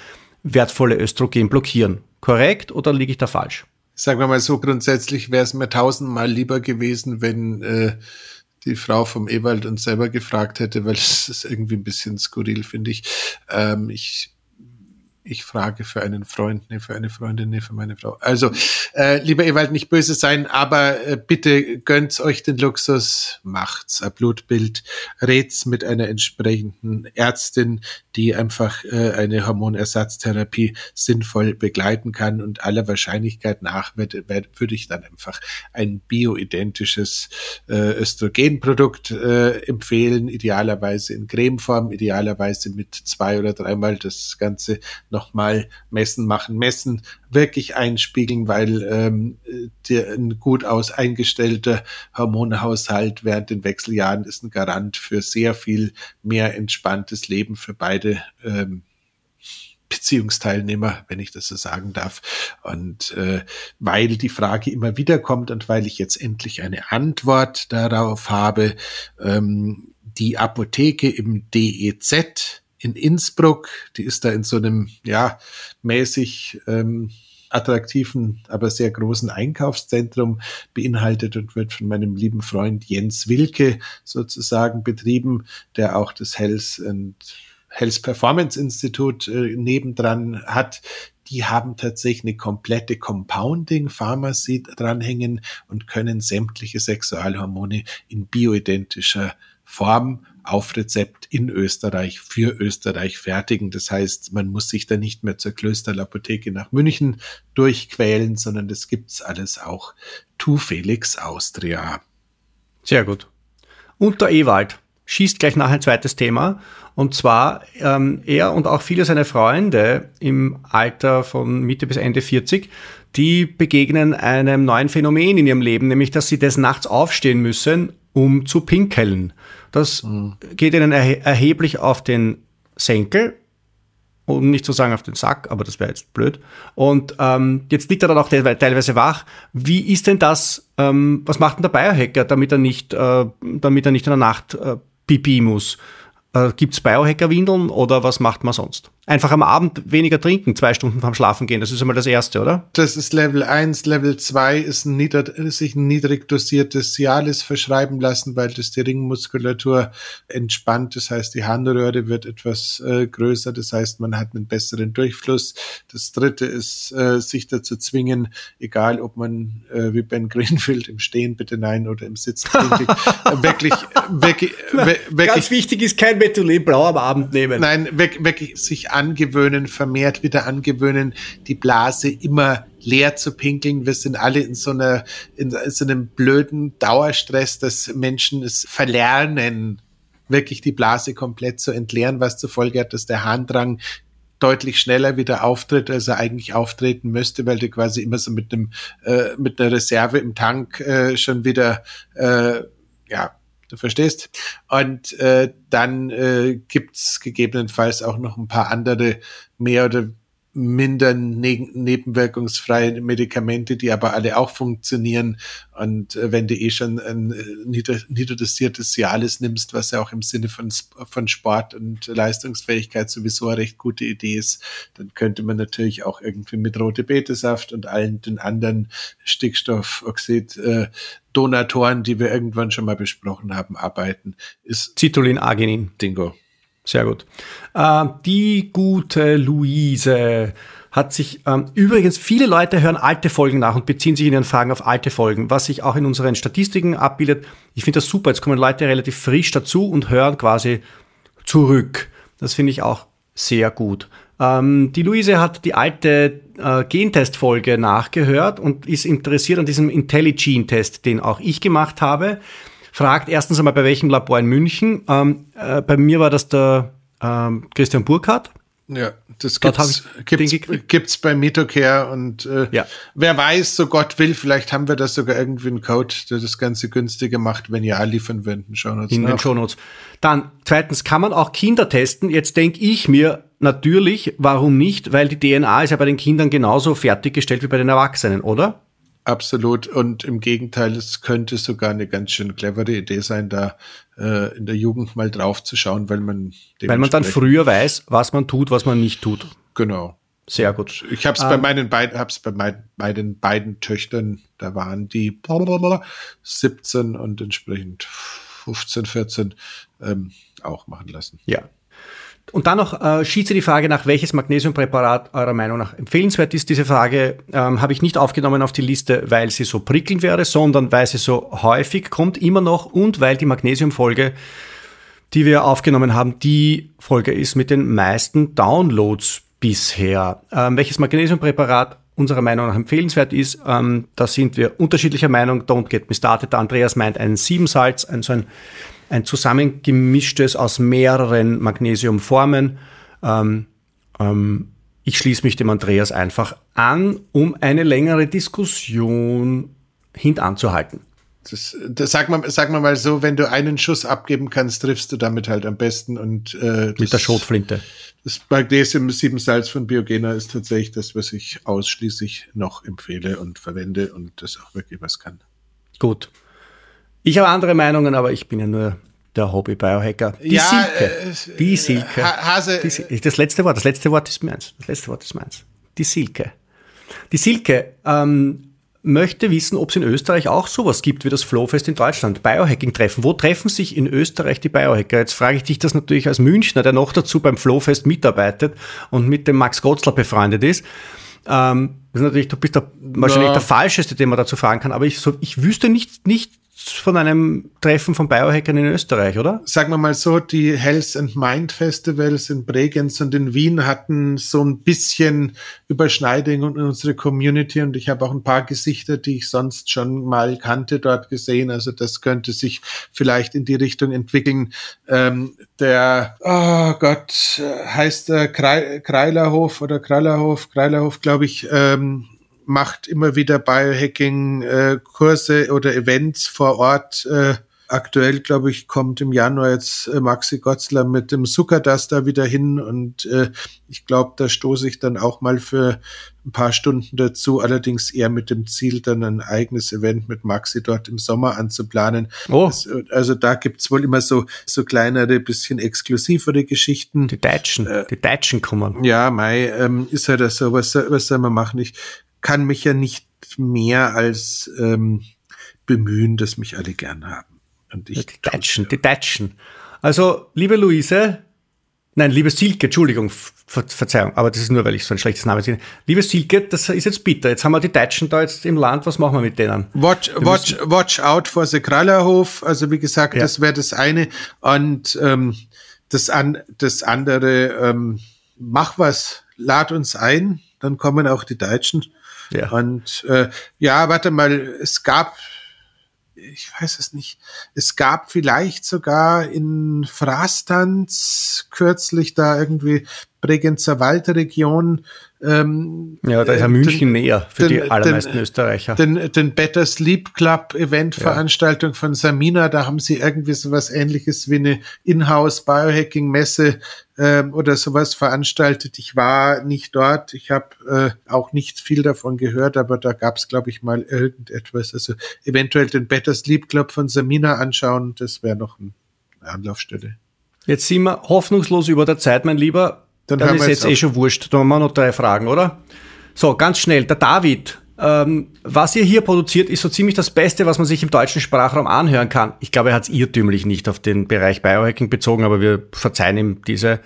wertvolle Östrogen blockieren. Korrekt oder liege ich da falsch? Sagen wir mal so, grundsätzlich wäre es mir tausendmal lieber gewesen, wenn äh, die Frau vom Ewald uns selber gefragt hätte, weil es ist irgendwie ein bisschen skurril, finde ich. Ähm, ich ich frage für einen Freund, nee, für eine Freundin, nee, für meine Frau. Also, äh, lieber Ewald, nicht böse sein, aber äh, bitte gönnt euch den Luxus, macht's ein Blutbild, red's mit einer entsprechenden Ärztin, die einfach äh, eine Hormonersatztherapie sinnvoll begleiten kann und aller Wahrscheinlichkeit nach würde würd ich dann einfach ein bioidentisches äh, Östrogenprodukt äh, empfehlen, idealerweise in Cremeform, idealerweise mit zwei oder dreimal das Ganze nochmal messen, machen, messen, wirklich einspiegeln, weil ähm, der, ein gut aus eingestellter Hormonhaushalt während den Wechseljahren ist ein Garant für sehr viel mehr entspanntes Leben für beide ähm, Beziehungsteilnehmer, wenn ich das so sagen darf. Und äh, weil die Frage immer wieder kommt und weil ich jetzt endlich eine Antwort darauf habe, ähm, die Apotheke im DEZ in Innsbruck. Die ist da in so einem, ja, mäßig ähm, attraktiven, aber sehr großen Einkaufszentrum beinhaltet und wird von meinem lieben Freund Jens Wilke sozusagen betrieben, der auch das Health and Health Performance Institute äh, nebendran hat. die haben tatsächlich eine komplette Compounding Pharmacy dranhängen und können sämtliche Sexualhormone in bioidentischer Form auf Rezept in Österreich für Österreich fertigen. Das heißt, man muss sich da nicht mehr zur Klösterlapotheke nach München durchquälen, sondern das gibt's alles auch Tu Felix Austria. Sehr gut. Und der Ewald schießt gleich nach ein zweites Thema. Und zwar ähm, er und auch viele seiner Freunde im Alter von Mitte bis Ende 40, die begegnen einem neuen Phänomen in ihrem Leben, nämlich dass sie des Nachts aufstehen müssen, um zu pinkeln. Das mhm. geht ihnen erhe erheblich auf den Senkel, um nicht zu sagen auf den Sack, aber das wäre jetzt blöd. Und ähm, jetzt liegt er dann auch teilweise wach. Wie ist denn das, ähm, was macht denn der Biohacker, damit er nicht, äh, damit er nicht in der Nacht äh, pipi muss? Äh, Gibt es Biohacker-Windeln oder was macht man sonst? Einfach am Abend weniger trinken, zwei Stunden vorm Schlafen gehen. Das ist einmal das Erste, oder? Das ist Level 1. Level 2 ist ein nieder, sich ein niedrig dosiertes Cialis verschreiben lassen, weil das die Ringmuskulatur entspannt. Das heißt, die Harnröhre wird etwas äh, größer. Das heißt, man hat einen besseren Durchfluss. Das Dritte ist, äh, sich dazu zwingen, egal ob man äh, wie Ben Greenfield im Stehen bitte nein oder im Sitzen wirklich, wirklich, wirklich, wirklich, Ganz wichtig ist kein Methylen Blau am Abend nehmen. Nein, wirklich, wirklich sich angewöhnen, vermehrt wieder angewöhnen, die Blase immer leer zu pinkeln. Wir sind alle in so einer, in so einem blöden Dauerstress, dass Menschen es verlernen, wirklich die Blase komplett zu entleeren, was zur Folge hat, dass der Harndrang deutlich schneller wieder auftritt, als er eigentlich auftreten müsste, weil du quasi immer so mit einem äh, mit einer Reserve im Tank äh, schon wieder äh, ja Du verstehst? Und äh, dann äh, gibt's gegebenenfalls auch noch ein paar andere mehr oder minder ne nebenwirkungsfreie Medikamente, die aber alle auch funktionieren. Und äh, wenn du eh schon ein äh, nieder niederdosiertes Cialis nimmst, was ja auch im Sinne von, von Sport und Leistungsfähigkeit sowieso eine recht gute Idee ist, dann könnte man natürlich auch irgendwie mit rote Betesaft und allen den anderen Stickstoffoxid äh, Donatoren, die wir irgendwann schon mal besprochen haben, arbeiten. Ist Citrullin, Arginin. Dingo. Sehr gut. Äh, die gute Luise hat sich, ähm, übrigens, viele Leute hören alte Folgen nach und beziehen sich in ihren Fragen auf alte Folgen, was sich auch in unseren Statistiken abbildet. Ich finde das super. Jetzt kommen Leute relativ frisch dazu und hören quasi zurück. Das finde ich auch sehr gut. Ähm, die Luise hat die alte äh, Gentest-Folge nachgehört und ist interessiert an diesem IntelliGene-Test, den auch ich gemacht habe fragt erstens einmal, bei welchem Labor in München. Ähm, äh, bei mir war das der ähm, Christian Burkhardt. Ja, das gibt's, gibt's, gibt's bei Metocare und äh, ja. wer weiß, so Gott will, vielleicht haben wir das sogar irgendwie einen Code, der das Ganze günstiger macht. Wenn ja, liefern wir in den Shownotes. In nach. den Shownotes. Dann, zweitens, kann man auch Kinder testen? Jetzt denke ich mir natürlich, warum nicht? Weil die DNA ist ja bei den Kindern genauso fertiggestellt wie bei den Erwachsenen, oder? Absolut. Und im Gegenteil, es könnte sogar eine ganz schön clevere Idee sein, da äh, in der Jugend mal drauf zu schauen, weil man weil man dann früher weiß, was man tut, was man nicht tut. Genau. Sehr gut. Ich habe es ähm, bei meinen beiden, hab's bei meinen beiden beiden Töchtern, da waren die 17 und entsprechend 15, 14 ähm, auch machen lassen. Ja, und dann noch äh, schießt die Frage nach, welches Magnesiumpräparat eurer Meinung nach empfehlenswert ist. Diese Frage ähm, habe ich nicht aufgenommen auf die Liste, weil sie so prickelnd wäre, sondern weil sie so häufig kommt, immer noch, und weil die Magnesiumfolge, die wir aufgenommen haben, die Folge ist mit den meisten Downloads bisher. Ähm, welches Magnesiumpräparat unserer Meinung nach empfehlenswert ist, ähm, da sind wir unterschiedlicher Meinung. Don't get me started. Andreas meint einen Siebensalz, ein so ein ein zusammengemischtes aus mehreren Magnesiumformen. Ähm, ähm, ich schließe mich dem Andreas einfach an, um eine längere Diskussion hintanzuhalten. Das, das sag, mal, sag mal mal so, wenn du einen Schuss abgeben kannst, triffst du damit halt am besten. Und, äh, Mit der Schrotflinte. Das Magnesium 7 Salz von Biogena ist tatsächlich das, was ich ausschließlich noch empfehle und verwende und das auch wirklich was kann. Gut. Ich habe andere Meinungen, aber ich bin ja nur der Hobby-Biohacker. Die ja, Silke. Äh, die Silke. Hase, die Silke. Das letzte Wort, das letzte Wort ist meins. Das letzte Wort ist meins. Die Silke. Die Silke, ähm, möchte wissen, ob es in Österreich auch sowas gibt wie das Flowfest in Deutschland, Biohacking-Treffen. Wo treffen sich in Österreich die Biohacker? Jetzt frage ich dich das natürlich als Münchner, der noch dazu beim Flowfest mitarbeitet und mit dem Max Gotzler befreundet ist. Ähm, das ist natürlich, du bist da wahrscheinlich ja. der Falscheste, den man dazu fragen kann, aber ich, so, ich wüsste nicht, nicht von einem Treffen von Biohackern in Österreich, oder? Sagen wir mal so, die Health and Mind Festivals in Bregenz und in Wien hatten so ein bisschen Überschneidung in unsere Community und ich habe auch ein paar Gesichter, die ich sonst schon mal kannte, dort gesehen. Also das könnte sich vielleicht in die Richtung entwickeln. Ähm, der, oh Gott, heißt der Kreilerhof oder Kreilerhof, Kreilerhof, glaube ich, ähm, macht immer wieder Biohacking-Kurse äh, oder Events vor Ort. Äh, aktuell, glaube ich, kommt im Januar jetzt äh, Maxi Gotzler mit dem Zuckerdas da wieder hin und ich glaube, da stoße ich dann auch mal für ein paar Stunden dazu, allerdings eher mit dem Ziel, dann ein eigenes Event mit Maxi dort im Sommer anzuplanen. Oh. Das, also da gibt's wohl immer so, so kleinere, bisschen exklusivere Geschichten. Die Deutschen, äh, die Deutschen kommen. Ja, Mai, ähm, ist halt so, was, was soll man machen? Ich kann mich ja nicht mehr als ähm, bemühen, dass mich alle gern haben. Und ich die Deutschen, die Deutschen. Also, liebe Luise, nein, liebe Silke, Entschuldigung, Ver Verzeihung, aber das ist nur, weil ich so ein schlechtes Name sehe. Liebe Silke, das ist jetzt bitter. Jetzt haben wir die Deutschen da jetzt im Land, was machen wir mit denen? Watch, watch, watch out for the Krallerhof. Also wie gesagt, ja. das wäre das eine. Und ähm, das, an, das andere, ähm, mach was, lad uns ein, dann kommen auch die Deutschen. Ja. Und äh, ja, warte mal, es gab, ich weiß es nicht, es gab vielleicht sogar in Frastanz kürzlich da irgendwie Bregenzer Waldregion ähm, ja, da ist ja München den, näher für den, die allermeisten den, Österreicher. Den, den Better Sleep Club Event Veranstaltung ja. von Samina, da haben sie irgendwie sowas ähnliches wie eine Inhouse Biohacking Messe ähm, oder sowas veranstaltet. Ich war nicht dort, ich habe äh, auch nicht viel davon gehört, aber da gab es, glaube ich, mal irgendetwas. Also eventuell den Better Sleep Club von Samina anschauen, das wäre noch eine Anlaufstelle. Jetzt sind wir hoffnungslos über der Zeit, mein Lieber. Dann das ist jetzt, jetzt eh schon wurscht. Da haben wir noch drei Fragen, oder? So, ganz schnell. Der David, ähm, was ihr hier produziert, ist so ziemlich das Beste, was man sich im deutschen Sprachraum anhören kann. Ich glaube, er hat es irrtümlich nicht auf den Bereich Biohacking bezogen, aber wir verzeihen ihm diese,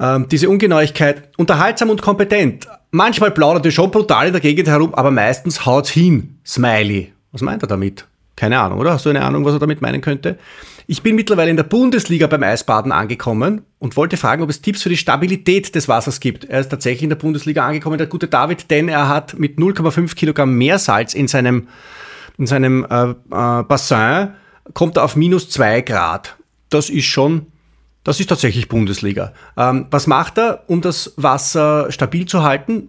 ähm, diese Ungenauigkeit. Unterhaltsam und kompetent. Manchmal plaudert er schon brutal in der Gegend herum, aber meistens haut's hin. Smiley. Was meint er damit? Keine Ahnung, oder? Hast du eine Ahnung, was er damit meinen könnte? Ich bin mittlerweile in der Bundesliga beim Eisbaden angekommen und wollte fragen, ob es Tipps für die Stabilität des Wassers gibt. Er ist tatsächlich in der Bundesliga angekommen, der gute David, denn er hat mit 0,5 Kilogramm Meersalz in seinem, in seinem äh, äh, Bassin, kommt er auf minus zwei Grad. Das ist schon, das ist tatsächlich Bundesliga. Ähm, was macht er, um das Wasser stabil zu halten?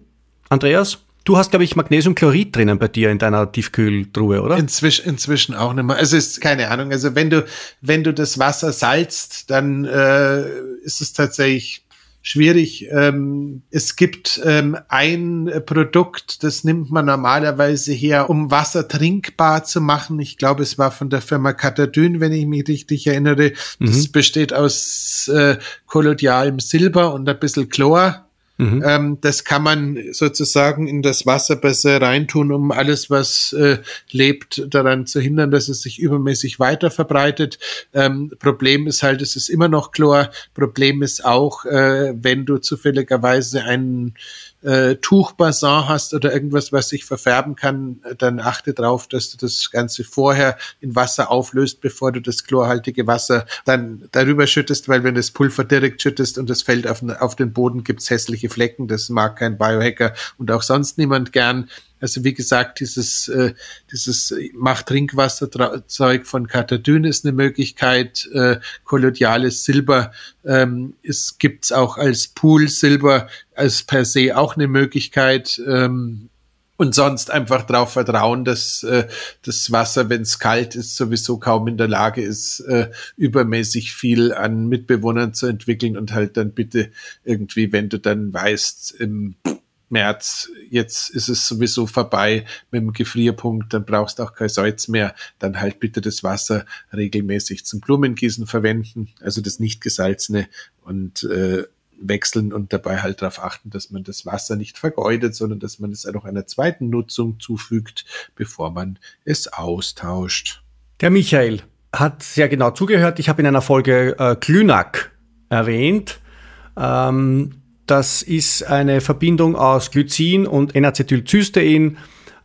Andreas? Du hast, glaube ich, Magnesiumchlorid drinnen bei dir in deiner Tiefkühltruhe, oder? Inzwischen, inzwischen auch nicht mehr. Also ist keine Ahnung. Also wenn du, wenn du das Wasser salzt, dann äh, ist es tatsächlich schwierig. Ähm, es gibt ähm, ein Produkt, das nimmt man normalerweise her, um Wasser trinkbar zu machen. Ich glaube, es war von der Firma Katadyn, wenn ich mich richtig erinnere. Das mhm. besteht aus äh, kolodialem Silber und ein bisschen Chlor. Mhm. Ähm, das kann man sozusagen in das Wasser besser reintun, um alles, was äh, lebt, daran zu hindern, dass es sich übermäßig weiter verbreitet. Ähm, Problem ist halt, es ist immer noch Chlor. Problem ist auch, äh, wenn du zufälligerweise einen äh, Tuchbassin hast oder irgendwas, was sich verfärben kann, dann achte darauf, dass du das Ganze vorher in Wasser auflöst, bevor du das chlorhaltige Wasser dann darüber schüttest, weil wenn das Pulver direkt schüttest und das fällt auf, auf den Boden, gibt's hässliche Flecken. Das mag kein Biohacker und auch sonst niemand gern. Also wie gesagt, dieses, äh, dieses macht Trinkwasserzeug von Katadyn ist eine Möglichkeit. Äh, kolodiales Silber ähm, es gibt's auch als Pool Silber als per se auch eine Möglichkeit. Ähm, und sonst einfach darauf vertrauen, dass äh, das Wasser, wenn es kalt ist, sowieso kaum in der Lage ist, äh, übermäßig viel an Mitbewohnern zu entwickeln und halt dann bitte irgendwie, wenn du dann weißt, im März, jetzt ist es sowieso vorbei mit dem Gefrierpunkt, dann brauchst du auch kein Salz mehr, dann halt bitte das Wasser regelmäßig zum Blumengießen verwenden, also das nicht gesalzene und äh, wechseln und dabei halt darauf achten, dass man das Wasser nicht vergeudet, sondern dass man es auch einer zweiten Nutzung zufügt, bevor man es austauscht. Der Michael hat sehr genau zugehört. Ich habe in einer Folge äh, Glünack erwähnt. Ähm, das ist eine Verbindung aus Glycin und N-Acetylcystein,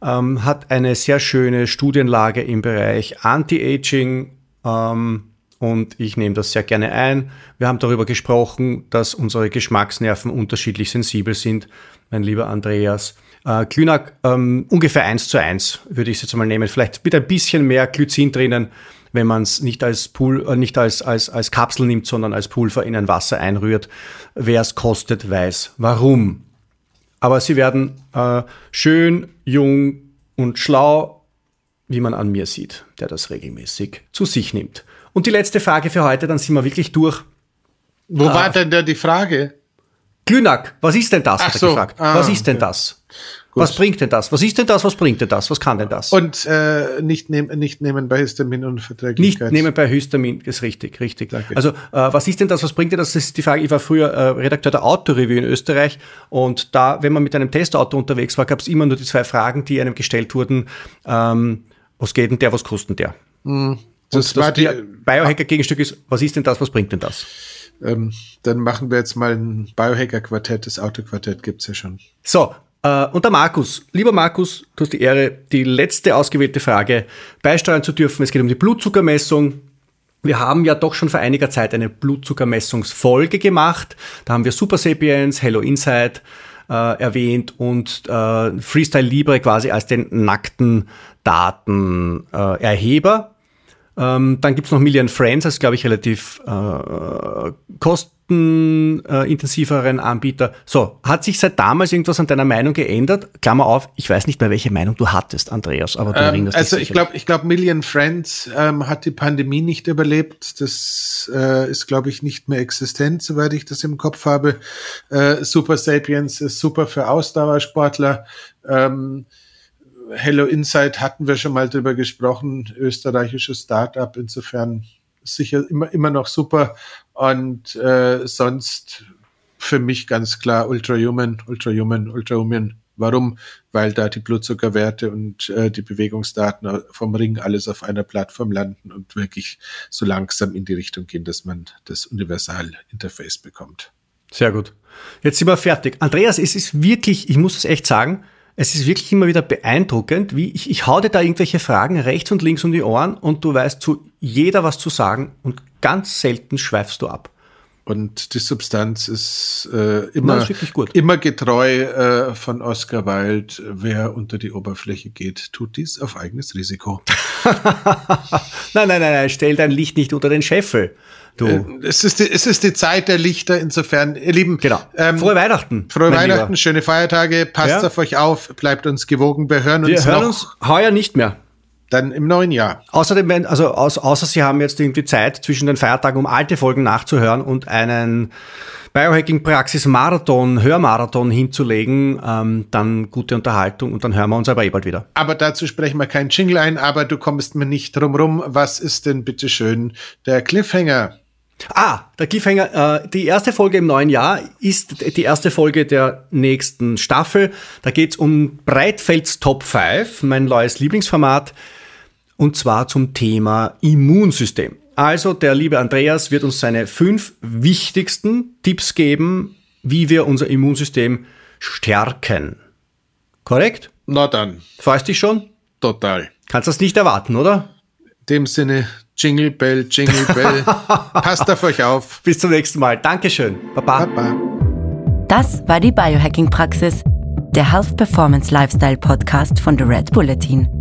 ähm, hat eine sehr schöne Studienlage im Bereich Anti-Aging. Ähm, und ich nehme das sehr gerne ein. Wir haben darüber gesprochen, dass unsere Geschmacksnerven unterschiedlich sensibel sind, mein lieber Andreas. Äh, Glünack ähm, ungefähr eins zu eins würde ich es jetzt mal nehmen. Vielleicht mit ein bisschen mehr Glycin drinnen, wenn man es nicht als Pool, äh, nicht als, als, als Kapsel nimmt, sondern als Pulver in ein Wasser einrührt. Wer es kostet, weiß warum. Aber sie werden äh, schön, jung und schlau, wie man an mir sieht, der das regelmäßig zu sich nimmt. Und die letzte Frage für heute, dann sind wir wirklich durch. Wo ah, war denn da die Frage? Glünack, was ist denn das? Ach hat er so. gefragt. Ah, was ist denn okay. das? Gut. Was bringt denn das? Was ist denn das? Was bringt denn das? Was kann denn das? Und äh, nicht, nehm, nicht nehmen bei Histamin und Verträglichkeit. Nicht nehmen bei Histamin, ist richtig, richtig. Danke. Also äh, was ist denn das? Was bringt denn das? Das ist die Frage. Ich war früher äh, Redakteur der Autoreview in Österreich und da, wenn man mit einem Testauto unterwegs war, gab es immer nur die zwei Fragen, die einem gestellt wurden. Ähm, was geht denn der? Was kostet denn der? Mhm. Das, war die Biohacker-Gegenstück ist, was ist denn das, was bringt denn das? Ähm, dann machen wir jetzt mal ein Biohacker-Quartett, das Autoquartett gibt's ja schon. So, und der Markus, lieber Markus, du hast die Ehre, die letzte ausgewählte Frage beisteuern zu dürfen. Es geht um die Blutzuckermessung. Wir haben ja doch schon vor einiger Zeit eine Blutzuckermessungsfolge gemacht. Da haben wir Super Sapiens, Hello Insight äh, erwähnt und äh, Freestyle Libre quasi als den nackten Datenerheber. Ähm, dann gibt's noch Million Friends als, glaube ich, relativ äh, kostenintensiveren Anbieter. So, hat sich seit damals irgendwas an deiner Meinung geändert? Klammer auf, ich weiß nicht mehr, welche Meinung du hattest, Andreas, aber du ähm, also dich. Also ich glaube, ich glaube, Million Friends ähm, hat die Pandemie nicht überlebt. Das äh, ist, glaube ich, nicht mehr existent, soweit ich das im Kopf habe. Äh, Super Sapiens ist super für Ausdauersportler. Ähm, Hello Insight hatten wir schon mal drüber gesprochen, österreichisches Startup, insofern sicher immer, immer noch super. Und äh, sonst für mich ganz klar Ultrahuman, Ultrahuman, Ultrahuman. Warum? Weil da die Blutzuckerwerte und äh, die Bewegungsdaten vom Ring alles auf einer Plattform landen und wirklich so langsam in die Richtung gehen, dass man das Universal-Interface bekommt. Sehr gut. Jetzt sind wir fertig. Andreas, es ist wirklich, ich muss es echt sagen, es ist wirklich immer wieder beeindruckend, wie ich, ich hau dir da irgendwelche Fragen rechts und links um die Ohren und du weißt zu jeder was zu sagen und ganz selten schweifst du ab. Und die Substanz ist äh, immer, Na, ist immer getreu äh, von Oscar Wilde. Wer unter die Oberfläche geht, tut dies auf eigenes Risiko. nein, nein, nein, nein, stell dein Licht nicht unter den Scheffel. Du. Äh, es, ist die, es ist die Zeit der Lichter, insofern, ihr Lieben. Genau. Ähm, frohe Weihnachten. Frohe Weihnachten, lieber. schöne Feiertage, passt ja. auf euch auf, bleibt uns gewogen, wir hören wir uns hören noch. uns heuer nicht mehr. Dann im neuen Jahr. Außerdem, wenn, also außer Sie haben jetzt irgendwie Zeit zwischen den Feiertagen, um alte Folgen nachzuhören und einen Biohacking-Praxis-Marathon, Hörmarathon hinzulegen, ähm, dann gute Unterhaltung und dann hören wir uns aber eh bald wieder. Aber dazu sprechen wir kein Jingle ein, aber du kommst mir nicht drum rum. Was ist denn bitteschön der Cliffhanger? Ah, der Cliffhanger. Äh, die erste Folge im neuen Jahr ist die erste Folge der nächsten Staffel. Da geht's um Breitfelds Top 5, mein neues Lieblingsformat, und zwar zum Thema Immunsystem. Also der liebe Andreas wird uns seine fünf wichtigsten Tipps geben, wie wir unser Immunsystem stärken. Korrekt? Na dann. Freust dich schon? Total. Kannst das nicht erwarten, oder? In dem Sinne, Jingle Bell, Jingle Bell. Passt auf euch auf. Bis zum nächsten Mal. Dankeschön. Baba. Baba. Das war die Biohacking-Praxis, der Health Performance Lifestyle Podcast von The Red Bulletin.